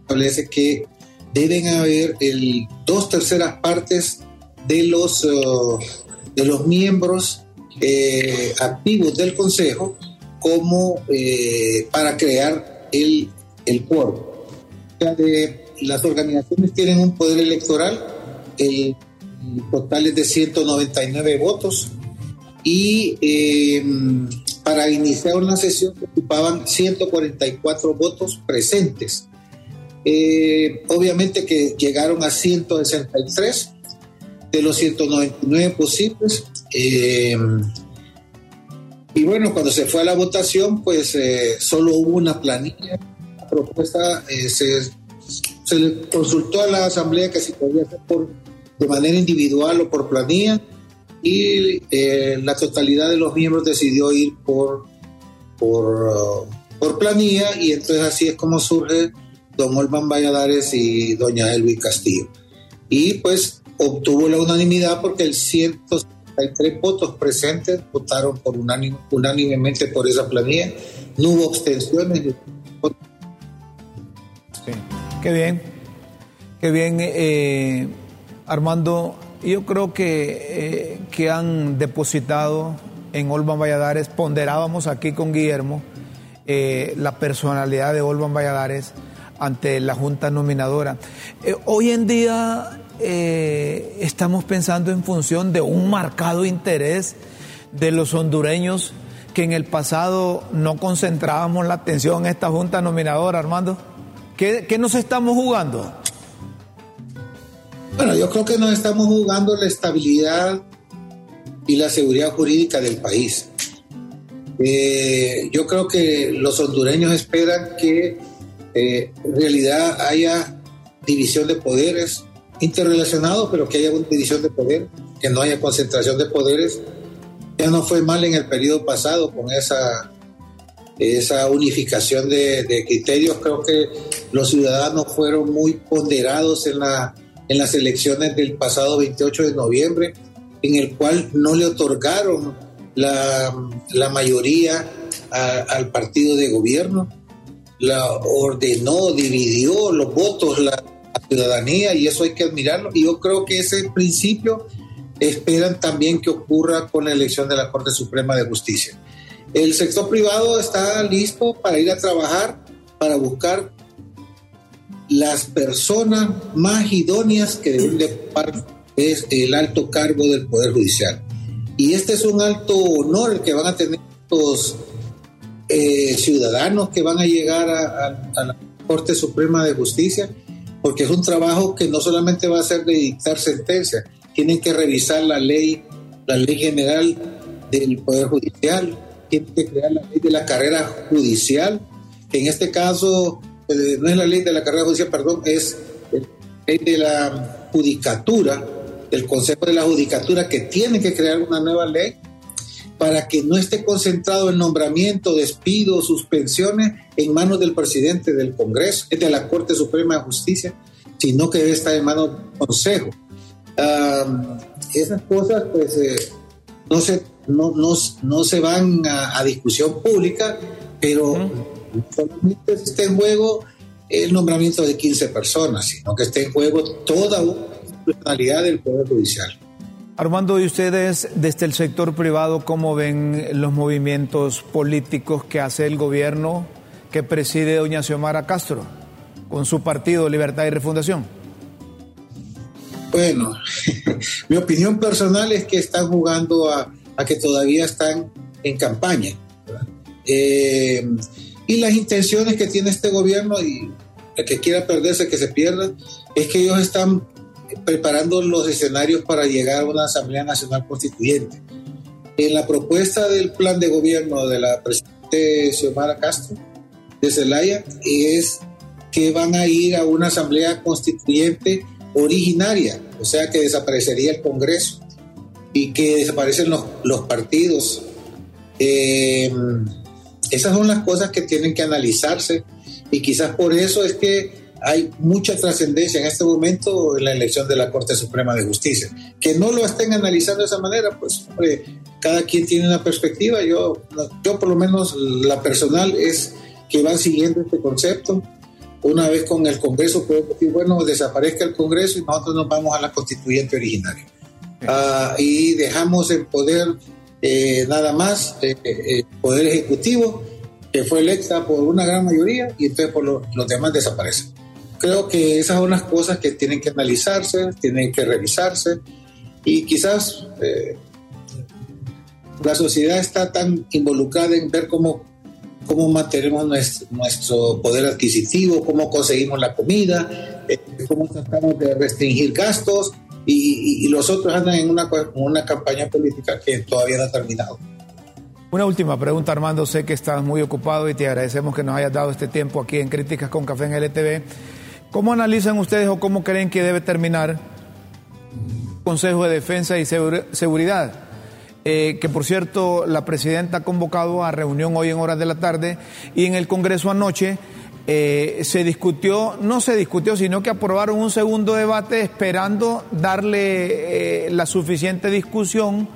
[SPEAKER 5] establece que deben haber el, dos terceras partes de los, uh, de los miembros eh, activos del Consejo como eh, para crear el, el quórum de las organizaciones tienen un poder electoral, el, total es de 199 votos y eh, para iniciar una sesión ocupaban 144 votos presentes. Eh, obviamente que llegaron a 163 de los 199 posibles. Eh, y bueno, cuando se fue a la votación, pues solo hubo una planilla propuesta eh, se, se, le consultó a la asamblea que si podía hacer por, de manera individual o por planilla y eh, la totalidad de los miembros decidió ir por, por, uh, por planilla y entonces así es como surge don Olman Valladares y doña Elvi Castillo. Y pues obtuvo la unanimidad porque el 163 votos presentes votaron por unánimemente por esa planilla. No hubo abstenciones
[SPEAKER 1] Qué bien, qué bien, eh, Armando. Yo creo que, eh, que han depositado en Olvan Valladares, ponderábamos aquí con Guillermo eh, la personalidad de Olvan Valladares ante la Junta Nominadora. hoy en día estamos pensando en función de un marcado interés de los hondureños que en el pasado no concentrábamos la atención en esta Junta Nominadora, Armando. ¿Qué, nos estamos jugando?
[SPEAKER 5] Bueno, yo creo que nos estamos jugando la estabilidad y la seguridad jurídica del país. Eh, yo creo que los hondureños esperan que eh, en realidad haya división de poderes interrelacionados, pero que haya una división de poder, que no haya concentración de poderes. Ya no fue mal en el periodo pasado con esa, esa unificación de, criterios. Creo que los ciudadanos fueron muy ponderados en, la, en las elecciones del pasado 28 de noviembre, en el cual no le otorgaron la, la mayoría al partido de gobierno, la ordenó, dividió los votos, la, ciudadanía, y eso hay que admirarlo. Y yo creo que ese principio esperan también que ocurra con la elección de la Corte Suprema de Justicia. El sector privado está listo para ir a trabajar, para buscar las personas más idóneas que deben de es el alto cargo del Poder Judicial. Y este es un alto honor que van a tener los eh, ciudadanos que van a llegar a, la Corte Suprema de Justicia, porque es un trabajo que no solamente va a ser de dictar sentencia, tienen que revisar la ley, la ley general del Poder Judicial, que crear la ley de la carrera judicial, que en este caso eh, no es la ley de la carrera judicial, perdón, es la ley de la judicatura, del Consejo de la Judicatura que tiene que crear una nueva ley para que no esté concentrado el nombramiento, despido, suspensiones en manos del presidente del Congreso, de la Corte Suprema de Justicia, sino que debe estar en manos del Consejo. esas cosas pues eh, no, se, no, no, se van a, discusión pública, pero solamente está en juego el nombramiento de 15 personas, sino que está en juego toda una del Poder Judicial.
[SPEAKER 1] Armando, ¿y ustedes desde el sector privado cómo ven los movimientos políticos que hace el gobierno que preside doña Xiomara Castro con su partido Libertad y Refundación?
[SPEAKER 5] Bueno, mi opinión personal es que están jugando a, que todavía están en campaña. Eh, y las intenciones que tiene este gobierno y el que quiera perderse, que se pierda, es que ellos están preparando los escenarios para llegar a una Asamblea Nacional Constituyente. En la propuesta del plan de gobierno de la presidente Xiomara Castro de Zelaya es que van a ir a una Asamblea Constituyente originaria, o sea que desaparecería el Congreso y que desaparecen los, los partidos. Eh, esas son las cosas que tienen que analizarse y quizás por eso es que hay mucha trascendencia en este momento en la elección de la Corte Suprema de Justicia. Que no lo estén analizando de esa manera, pues cada quien tiene una perspectiva. Yo, yo por lo menos la personal es que van siguiendo este concepto. Una vez con el Congreso pueden decir, bueno, desaparezca el Congreso y nosotros nos vamos a la constituyente originaria. Ah, y dejamos el poder eh, nada más, el eh, eh, poder ejecutivo, que fue electa por una gran mayoría y entonces por los demás desaparecen creo que esas son las cosas que tienen que analizarse, tienen que revisarse y quizás eh, la sociedad está tan involucrada en ver cómo, cómo mantenemos nuestro, poder adquisitivo, cómo conseguimos la comida, eh, cómo tratamos de restringir gastos y, los otros andan en una, una campaña política que todavía no ha terminado.
[SPEAKER 1] Una última pregunta, Armando. Sé que estás muy ocupado y te agradecemos que nos hayas dado este tiempo aquí en Críticas con Café en LTV. ¿Cómo analizan ustedes o cómo creen que debe terminar el Consejo de Defensa y Seguridad? Eh, que por cierto la presidenta ha convocado a reunión hoy en horas de la tarde y en el Congreso anoche eh, se discutió, no se discutió, sino que aprobaron un segundo debate esperando darle eh, la suficiente discusión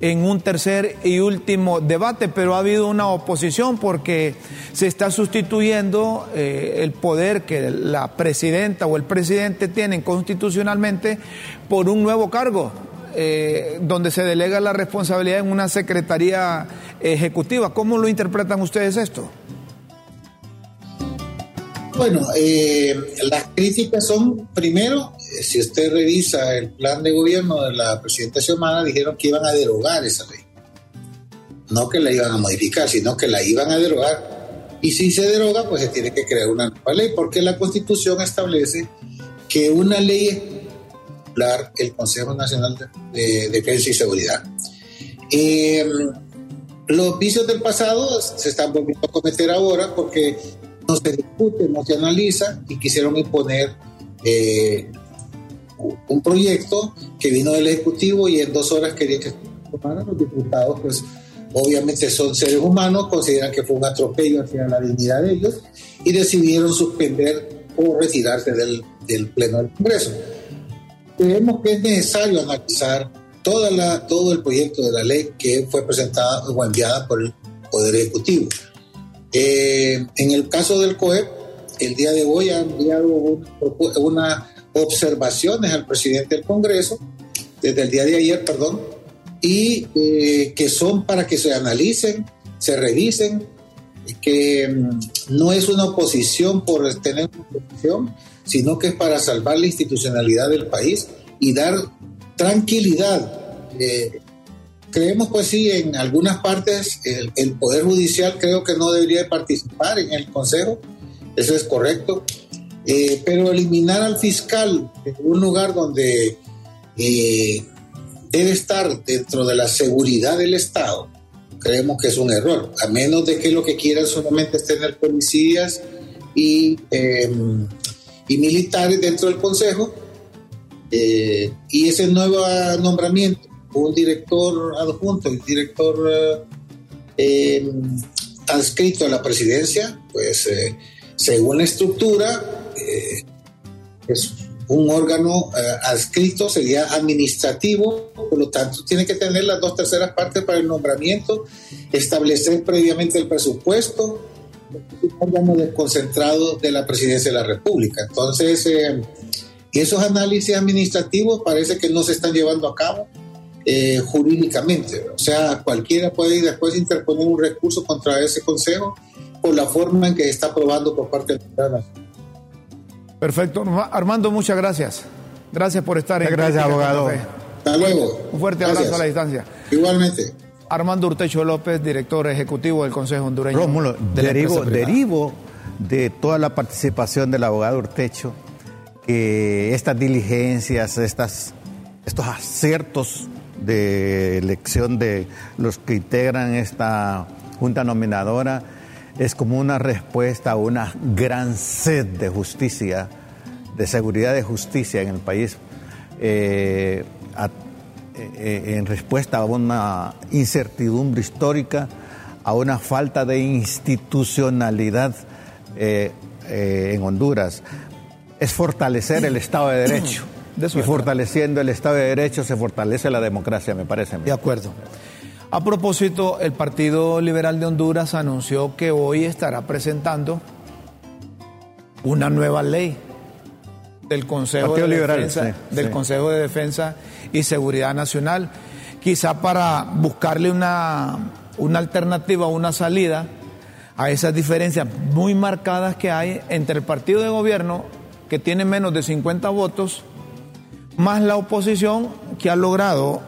[SPEAKER 1] en un tercer y último debate, pero ha habido una oposición porque se está sustituyendo el poder que la presidenta o el presidente tienen constitucionalmente por un nuevo cargo, eh, donde se delega la responsabilidad en una secretaría ejecutiva. ¿Cómo lo interpretan ustedes esto?
[SPEAKER 5] Bueno, eh, las críticas son, primero, eh, si usted revisa el plan de gobierno de la presidenta Xiomara, dijeron que iban a derogar esa ley. No que la iban a modificar, sino que la iban a derogar. Y si se deroga, pues se tiene que crear una nueva ley, porque la Constitución establece que una ley el Consejo Nacional de Defensa y Seguridad. Eh, los vicios del pasado se están volviendo a cometer ahora porque no se discute, no se analiza y quisieron imponer eh, un proyecto que vino del Ejecutivo y en dos horas querían que los diputados, pues obviamente son seres humanos, consideran que fue un atropello hacia la dignidad de ellos y decidieron suspender o retirarse del Pleno del Congreso. Creemos que es necesario analizar toda la, todo el proyecto de la ley que fue presentada o enviada por el Poder Ejecutivo. Eh, en el caso del COEP, el día de hoy ha enviado unas observaciones al presidente del Congreso, desde el día de ayer, perdón, y eh, que son para que se analicen, se revisen, que mm, no es una oposición por tener una oposición, sino que es para salvar la institucionalidad del país y dar tranquilidad. Eh, creemos pues sí, en algunas partes el, Poder Judicial creo que no debería participar en el Consejo, eso es correcto, eh, pero eliminar al fiscal en un lugar donde eh, debe estar dentro de la seguridad del Estado, creemos que es un error, a menos de que lo que quieran solamente es tener policías y, y militares dentro del Consejo, eh, y ese nuevo nombramiento, un director adjunto, el director eh, adscrito a la presidencia, pues eh, según la estructura, es un órgano adscrito, sería administrativo, por lo tanto tiene que tener las dos terceras partes para el nombramiento, establecer previamente el presupuesto, órgano desconcentrado de la presidencia de la República. Entonces, y esos análisis administrativos parece que no se están llevando a cabo eh, jurídicamente. O sea, cualquiera puede después interponer un recurso contra ese consejo por la forma en que está aprobando por parte de la
[SPEAKER 1] Perfecto. Armando, muchas gracias. Gracias por estar
[SPEAKER 2] en Gracias, abogado.
[SPEAKER 5] Hasta luego.
[SPEAKER 1] Un fuerte abrazo a la distancia.
[SPEAKER 5] Igualmente.
[SPEAKER 1] Armando Urtecho López, director ejecutivo del Consejo Hondureño.
[SPEAKER 2] Rómulo, derivo, derivo de toda la participación del abogado Urtecho que estas diligencias, estas, estos aciertos de elección de los que integran esta junta nominadora es como una respuesta a una gran sed de justicia, de seguridad de justicia en el país, eh, eh, en respuesta a una incertidumbre histórica, a una falta de institucionalidad eh, en Honduras es fortalecer el Estado de Derecho. y fortaleciendo el Estado de Derecho se fortalece la democracia, me parece.
[SPEAKER 1] De acuerdo. A propósito, el Partido Liberal de Honduras anunció que hoy estará presentando una nueva ley del Consejo, de, Defensa, del Consejo de Defensa y Seguridad Nacional, quizá para buscarle una, una alternativa, una salida a esas diferencias muy marcadas que hay entre el partido de gobierno que tiene menos de 50 votos, más la oposición que ha logrado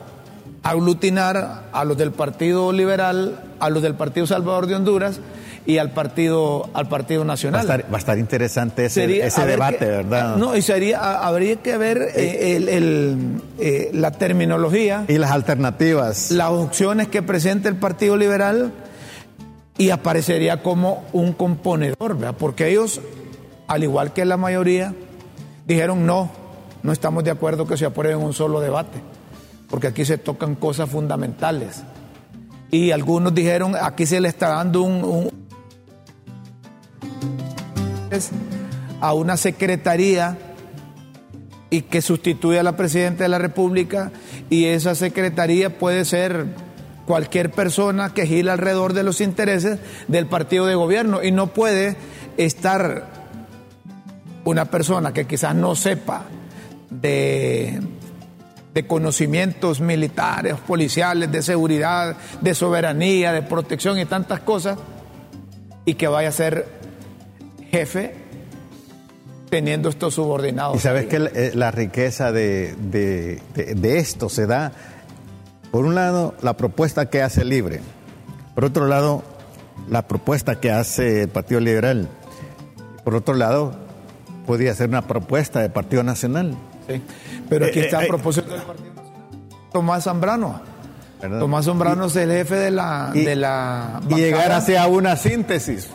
[SPEAKER 1] aglutinar a los del Partido Liberal, a los del Partido Salvador de Honduras y al Partido, al partido Nacional.
[SPEAKER 2] Va a estar, interesante ese, debate, ¿verdad?
[SPEAKER 1] No, y sería, habría que ver eh, el, eh, la terminología.
[SPEAKER 2] Y las alternativas.
[SPEAKER 1] Las opciones que presenta el Partido Liberal y aparecería como un componedor, ¿verdad? Porque ellos al igual que la mayoría, dijeron no, no estamos de acuerdo que se apruebe en un solo debate, porque aquí se tocan cosas fundamentales. Y algunos dijeron, aquí se le está dando un, a una secretaría y que sustituye a la presidenta de la República y esa secretaría puede ser cualquier persona que gira alrededor de los intereses del partido de gobierno y no puede estar una persona que quizás no sepa de, de conocimientos militares, policiales, de seguridad, de soberanía, de protección y tantas cosas, y que vaya a ser jefe teniendo estos subordinados.
[SPEAKER 2] Y sabes que eh, la, riqueza de, de, esto se da, por un lado, la propuesta que hace Libre, por otro lado, la propuesta que hace el Partido Liberal, por otro lado, podía ser una propuesta del Partido Nacional.
[SPEAKER 1] Sí, pero aquí eh, está a eh, propósito del Partido Nacional. Tomás Zambrano. Tomás Zambrano es el jefe de la...
[SPEAKER 2] Y,
[SPEAKER 1] de la
[SPEAKER 2] y llegar hacia una síntesis.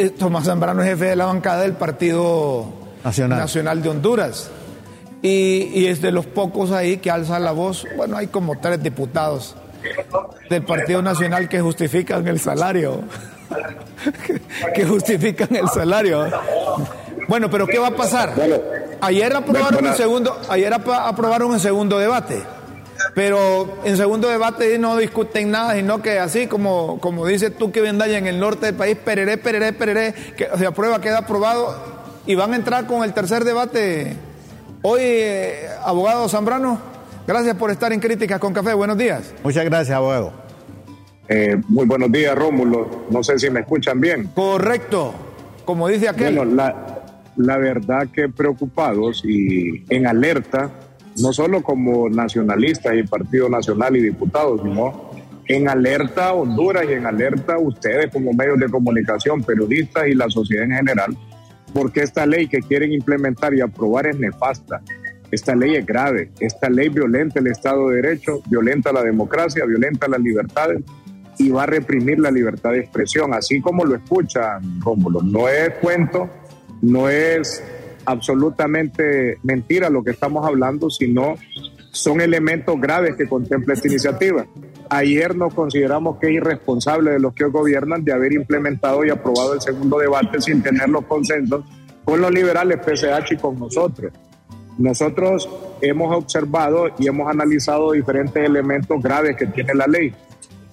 [SPEAKER 1] Eh, Tomás Zambrano es jefe de la bancada del Partido
[SPEAKER 2] Nacional,
[SPEAKER 1] Nacional de Honduras. Y, y, es de los pocos ahí que alza la voz. Bueno, hay como tres diputados del Partido Nacional que justifican el salario. que justifican el salario. Bueno, pero ¿qué va a pasar? Ayer aprobaron el segundo, ayer aprobaron el segundo debate. Pero en segundo debate no discuten nada, sino que así como, como dices tú que vendalla en el norte del país, pereré, pereré, pereré, que se aprueba, queda aprobado, y van a entrar con el tercer debate. Hoy, eh, abogado Zambrano, gracias por estar en Críticas con Café, buenos días.
[SPEAKER 2] Muchas gracias, abogado.
[SPEAKER 6] Eh, muy buenos días, Rómulo. No sé si me escuchan bien.
[SPEAKER 1] Correcto, como dice aquel.
[SPEAKER 6] Bueno, la, la verdad que preocupados y en alerta no solo como nacionalistas y Partido Nacional y diputados, sino en alerta Honduras y en alerta ustedes como medios de comunicación, periodistas y la sociedad en general, porque esta ley que quieren implementar y aprobar es nefasta. Esta ley es grave, esta ley violenta el Estado de Derecho, violenta la democracia, violenta las libertades y va a reprimir la libertad de expresión, así como lo escuchan, Rómulo. No es cuento, no es absolutamente mentira lo que estamos hablando, sino son elementos graves que contempla esta iniciativa. Ayer nos consideramos que es irresponsable de los que gobiernan de haber implementado y aprobado el segundo debate sin tener los consensos con los liberales PCH y con nosotros. Nosotros hemos observado y hemos analizado diferentes elementos graves que tiene la ley.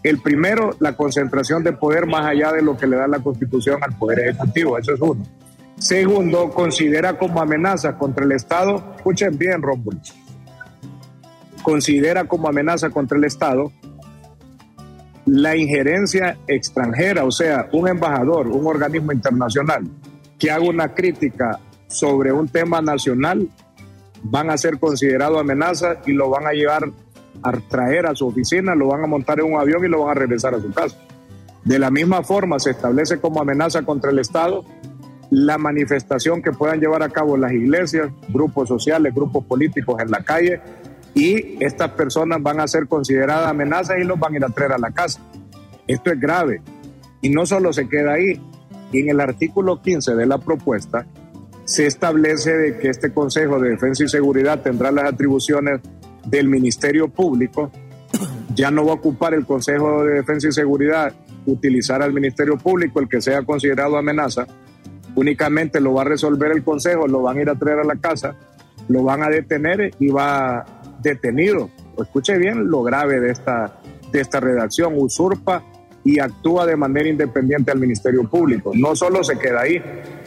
[SPEAKER 6] El primero, la concentración de poder más allá de lo que le da la Constitución al Poder Ejecutivo, eso es uno. Segundo, considera como amenaza contra el Estado, escuchen bien, Rómulo, considera como amenaza contra el Estado la injerencia extranjera, o sea, un embajador, un organismo internacional que haga una crítica sobre un tema nacional, van a ser considerados amenaza y lo van a llevar a traer a su oficina, lo van a montar en un avión y lo van a regresar a su casa. De la misma forma se establece como amenaza contra el Estado la manifestación que puedan llevar a cabo las iglesias, grupos sociales, grupos políticos en la calle y estas personas van a ser consideradas amenazas y los van a ir a traer a la casa. Esto es grave. Y no solo se queda ahí, en el artículo 15 de la propuesta se establece de que este Consejo de Defensa y Seguridad tendrá las atribuciones del Ministerio Público. Ya no va a ocupar el Consejo de Defensa y Seguridad utilizar al Ministerio Público el que sea considerado amenaza, únicamente lo va a resolver el Consejo, lo van a ir a traer a la casa, lo van a detener y va detenido. Escuche bien lo grave de esta, de esta redacción, usurpa y actúa de manera independiente al Ministerio Público. No solo se queda ahí,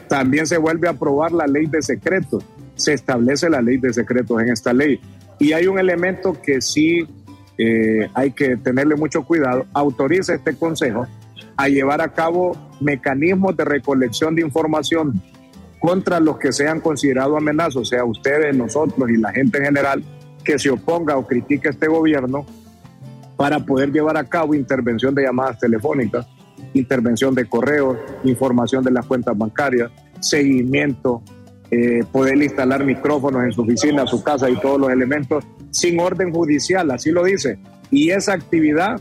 [SPEAKER 6] también se vuelve a aprobar la ley de secretos, se establece la ley de secretos en esta ley. Y hay un elemento que sí eh, hay que tenerle mucho cuidado, autoriza este Consejo a llevar a cabo mecanismos de recolección de información contra los que sean considerados amenazos, sea ustedes, nosotros y la gente en general que se oponga o critique a este gobierno, para poder llevar a cabo intervención de llamadas telefónicas, intervención de correos, información de las cuentas bancarias, seguimiento, eh, poder instalar micrófonos en su oficina, su casa y todos los elementos sin orden judicial, así lo dice. Y esa actividad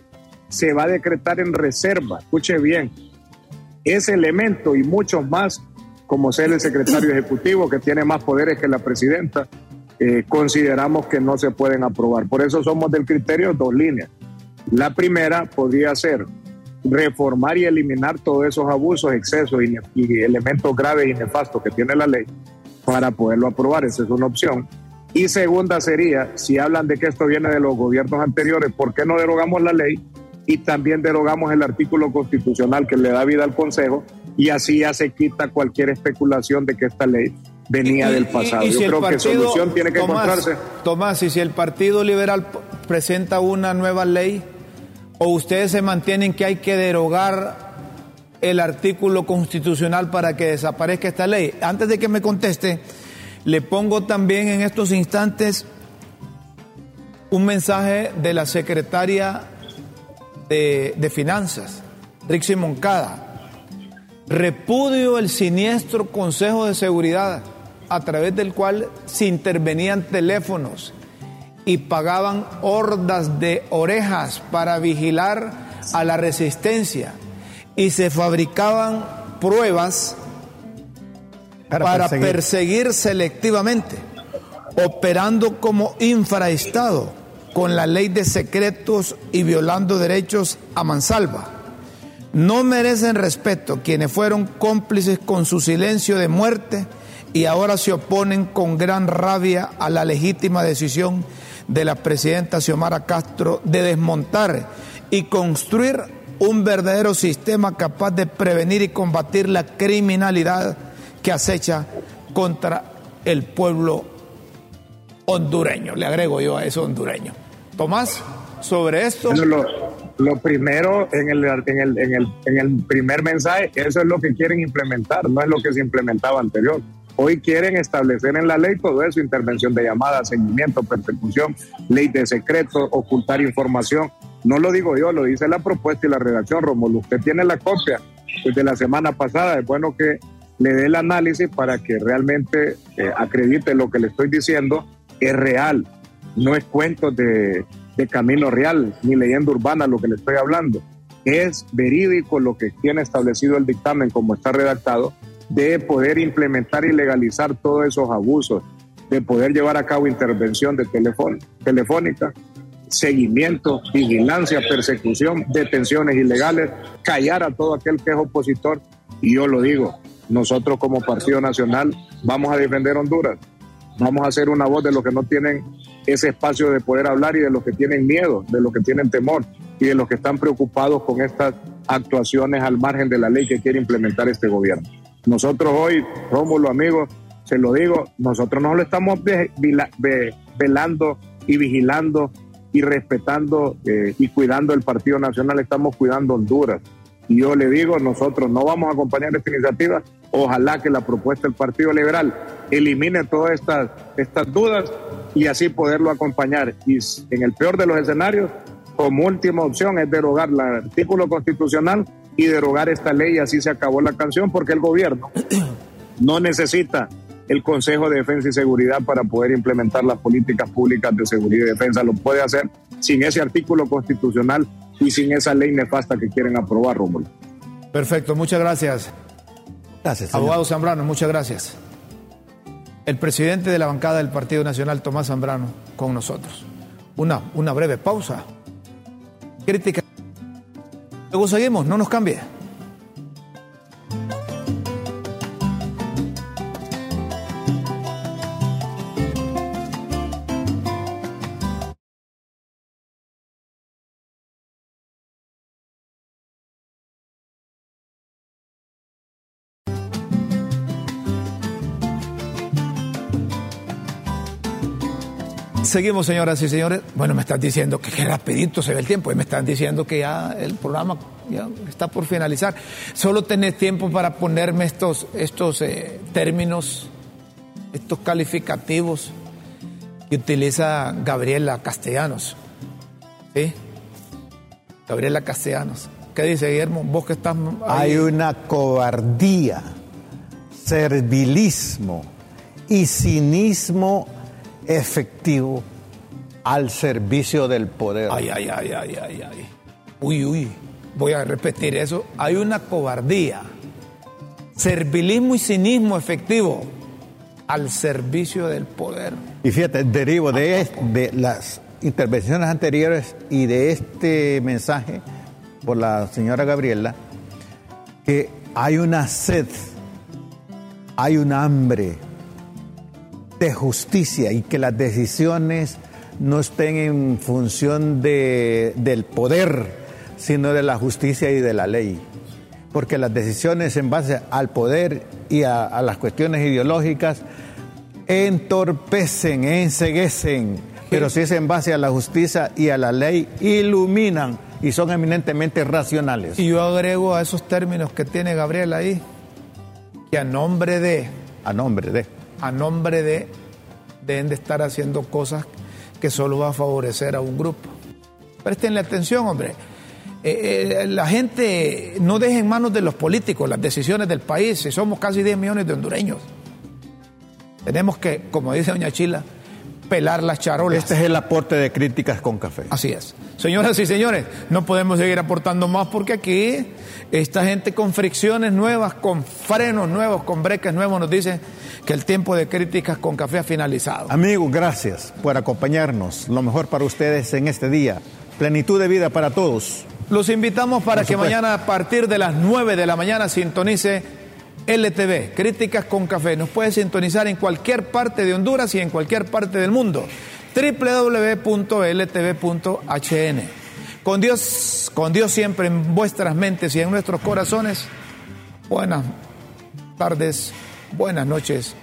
[SPEAKER 6] se va a decretar en reserva. Escuche bien, ese elemento y muchos más, como ser el secretario ejecutivo, que tiene más poderes que la presidenta, eh, consideramos que no se pueden aprobar. Por eso somos del criterio dos líneas. La primera podría ser reformar y eliminar todos esos abusos, excesos y, y elementos graves y nefastos que tiene la ley para poderlo aprobar. Esa es una opción. Y segunda sería, si hablan de que esto viene de los gobiernos anteriores, ¿por qué no derogamos la ley y también derogamos el artículo constitucional que le da vida al Consejo y así ya se quita cualquier especulación de que esta ley venía del pasado. Yo creo que solución tiene que encontrarse.
[SPEAKER 1] Tomás, y si el Partido Liberal presenta una nueva ley o ustedes se mantienen que hay que derogar el artículo constitucional para que desaparezca esta ley. Antes de que me conteste, le pongo también en estos instantes un mensaje de la secretaria de, Finanzas, Rixi Moncada. Repudio el siniestro Consejo de Seguridad a través del cual se intervenían teléfonos y pagaban hordas de orejas para vigilar a la resistencia y se fabricaban pruebas para, perseguir. selectivamente, operando como infraestado con la ley de secretos y violando derechos a mansalva. No merecen respeto quienes fueron cómplices con su silencio de muerte y ahora se oponen con gran rabia a la legítima decisión de la presidenta Xiomara Castro de desmontar y construir un verdadero sistema capaz de prevenir y combatir la criminalidad que acecha contra el pueblo hondureño. Le agrego yo a eso hondureño. Tomás, sobre esto.
[SPEAKER 6] lo, primero en el, en, el, en, el, en el primer mensaje, eso es lo que quieren implementar, no es lo que se implementaba anterior. Hoy quieren establecer en la ley todo eso, intervención de llamadas, seguimiento, persecución, ley de secreto, ocultar información. No lo digo yo, lo dice la propuesta y la redacción, Romulo. Usted tiene la copia desde la semana pasada. Es bueno que le dé el análisis para que realmente eh, acredite lo que le estoy diciendo. Es real, no es cuento de, camino real ni leyenda urbana lo que le estoy hablando. Es verídico lo que tiene establecido el dictamen como está redactado de poder implementar y legalizar todos esos abusos, de poder llevar a cabo intervención de telefónica, seguimiento, vigilancia, persecución, detenciones ilegales, callar a todo aquel que es opositor. Y yo lo digo, nosotros como Partido Nacional vamos a defender Honduras, vamos a ser una voz de los que no tienen ese espacio de poder hablar y de los que tienen miedo, de los que tienen temor y de los que están preocupados con estas actuaciones al margen de la ley que quiere implementar este gobierno. Nosotros hoy, Rómulo, amigos, se lo digo, nosotros no lo estamos velando y vigilando y respetando eh, y cuidando el Partido Nacional, estamos cuidando Honduras. Y yo le digo, nosotros no vamos a acompañar esta iniciativa. Ojalá que la propuesta del Partido Liberal elimine todas estas, estas dudas y así poderlo acompañar. Y en el peor de los escenarios, como última opción es derogar el artículo constitucional y derogar esta ley y así se acabó la canción porque el gobierno no necesita el Consejo de Defensa y Seguridad para poder implementar las políticas públicas de seguridad y defensa. Lo puede hacer sin ese artículo constitucional y sin esa ley nefasta que quieren aprobar, Rómulo.
[SPEAKER 1] Perfecto, muchas gracias.
[SPEAKER 2] Gracias.
[SPEAKER 1] Abogado Zambrano, muchas gracias. El presidente de la bancada del Partido Nacional, Tomás Zambrano, con nosotros. Una, una breve pausa. Crítica. Luego seguimos, no nos cambie. Seguimos, señoras y señores. Bueno, me están diciendo que, qué rapidito se ve el tiempo y me están diciendo que ya el programa está por finalizar. Solo tenés tiempo para ponerme estos, estos eh, términos, estos calificativos que utiliza Gabriela Castellanos. ¿Sí? Gabriela Castellanos. ¿Qué dice Guillermo? Vos que estás...
[SPEAKER 2] Hay una cobardía, servilismo y cinismo efectivo al servicio del poder.
[SPEAKER 1] Ay, ay, ay, ay, ay, ay. Uy, uy, voy a repetir eso. Hay una cobardía, servilismo y cinismo efectivo al servicio del poder.
[SPEAKER 2] Y fíjate, derivo de, de las intervenciones anteriores y de este mensaje por la señora Gabriela, que hay una sed, hay un hambre de justicia y que las decisiones no estén en función de, del poder, sino de la justicia y de la ley. Porque las decisiones en base al poder y a, las cuestiones ideológicas entorpecen, enseguecen, pero si es en base a la justicia y a la ley, iluminan y son eminentemente racionales.
[SPEAKER 1] Y yo agrego a esos términos que tiene Gabriel ahí, que a nombre de...
[SPEAKER 2] A nombre de
[SPEAKER 1] a nombre de deben de estar haciendo cosas que solo va a favorecer a un grupo. Prestenle atención, hombre. Eh, eh, la gente no deja en manos de los políticos las decisiones del país, si somos casi 10 millones de hondureños. Tenemos que, como dice doña Chila, pelar las charolas.
[SPEAKER 2] Este es el aporte de críticas con café.
[SPEAKER 1] Así es. Señoras y señores, no podemos seguir aportando más porque aquí esta gente con fricciones nuevas, con frenos nuevos, con breques nuevos nos dice que el tiempo de críticas con café ha finalizado.
[SPEAKER 2] Amigos, gracias por acompañarnos. Lo mejor para ustedes en este día. Plenitud de vida para todos.
[SPEAKER 1] Los invitamos para que mañana a partir de las 9 de la mañana sintonice LTV, Críticas con Café. Nos puede sintonizar en cualquier parte de Honduras y en cualquier parte del mundo. www.ltv.hn. Con Dios, con Dios siempre en vuestras mentes y en nuestros corazones. Buenas tardes, buenas noches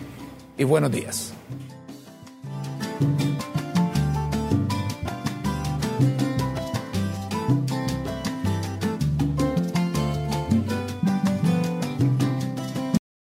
[SPEAKER 1] y buenos días.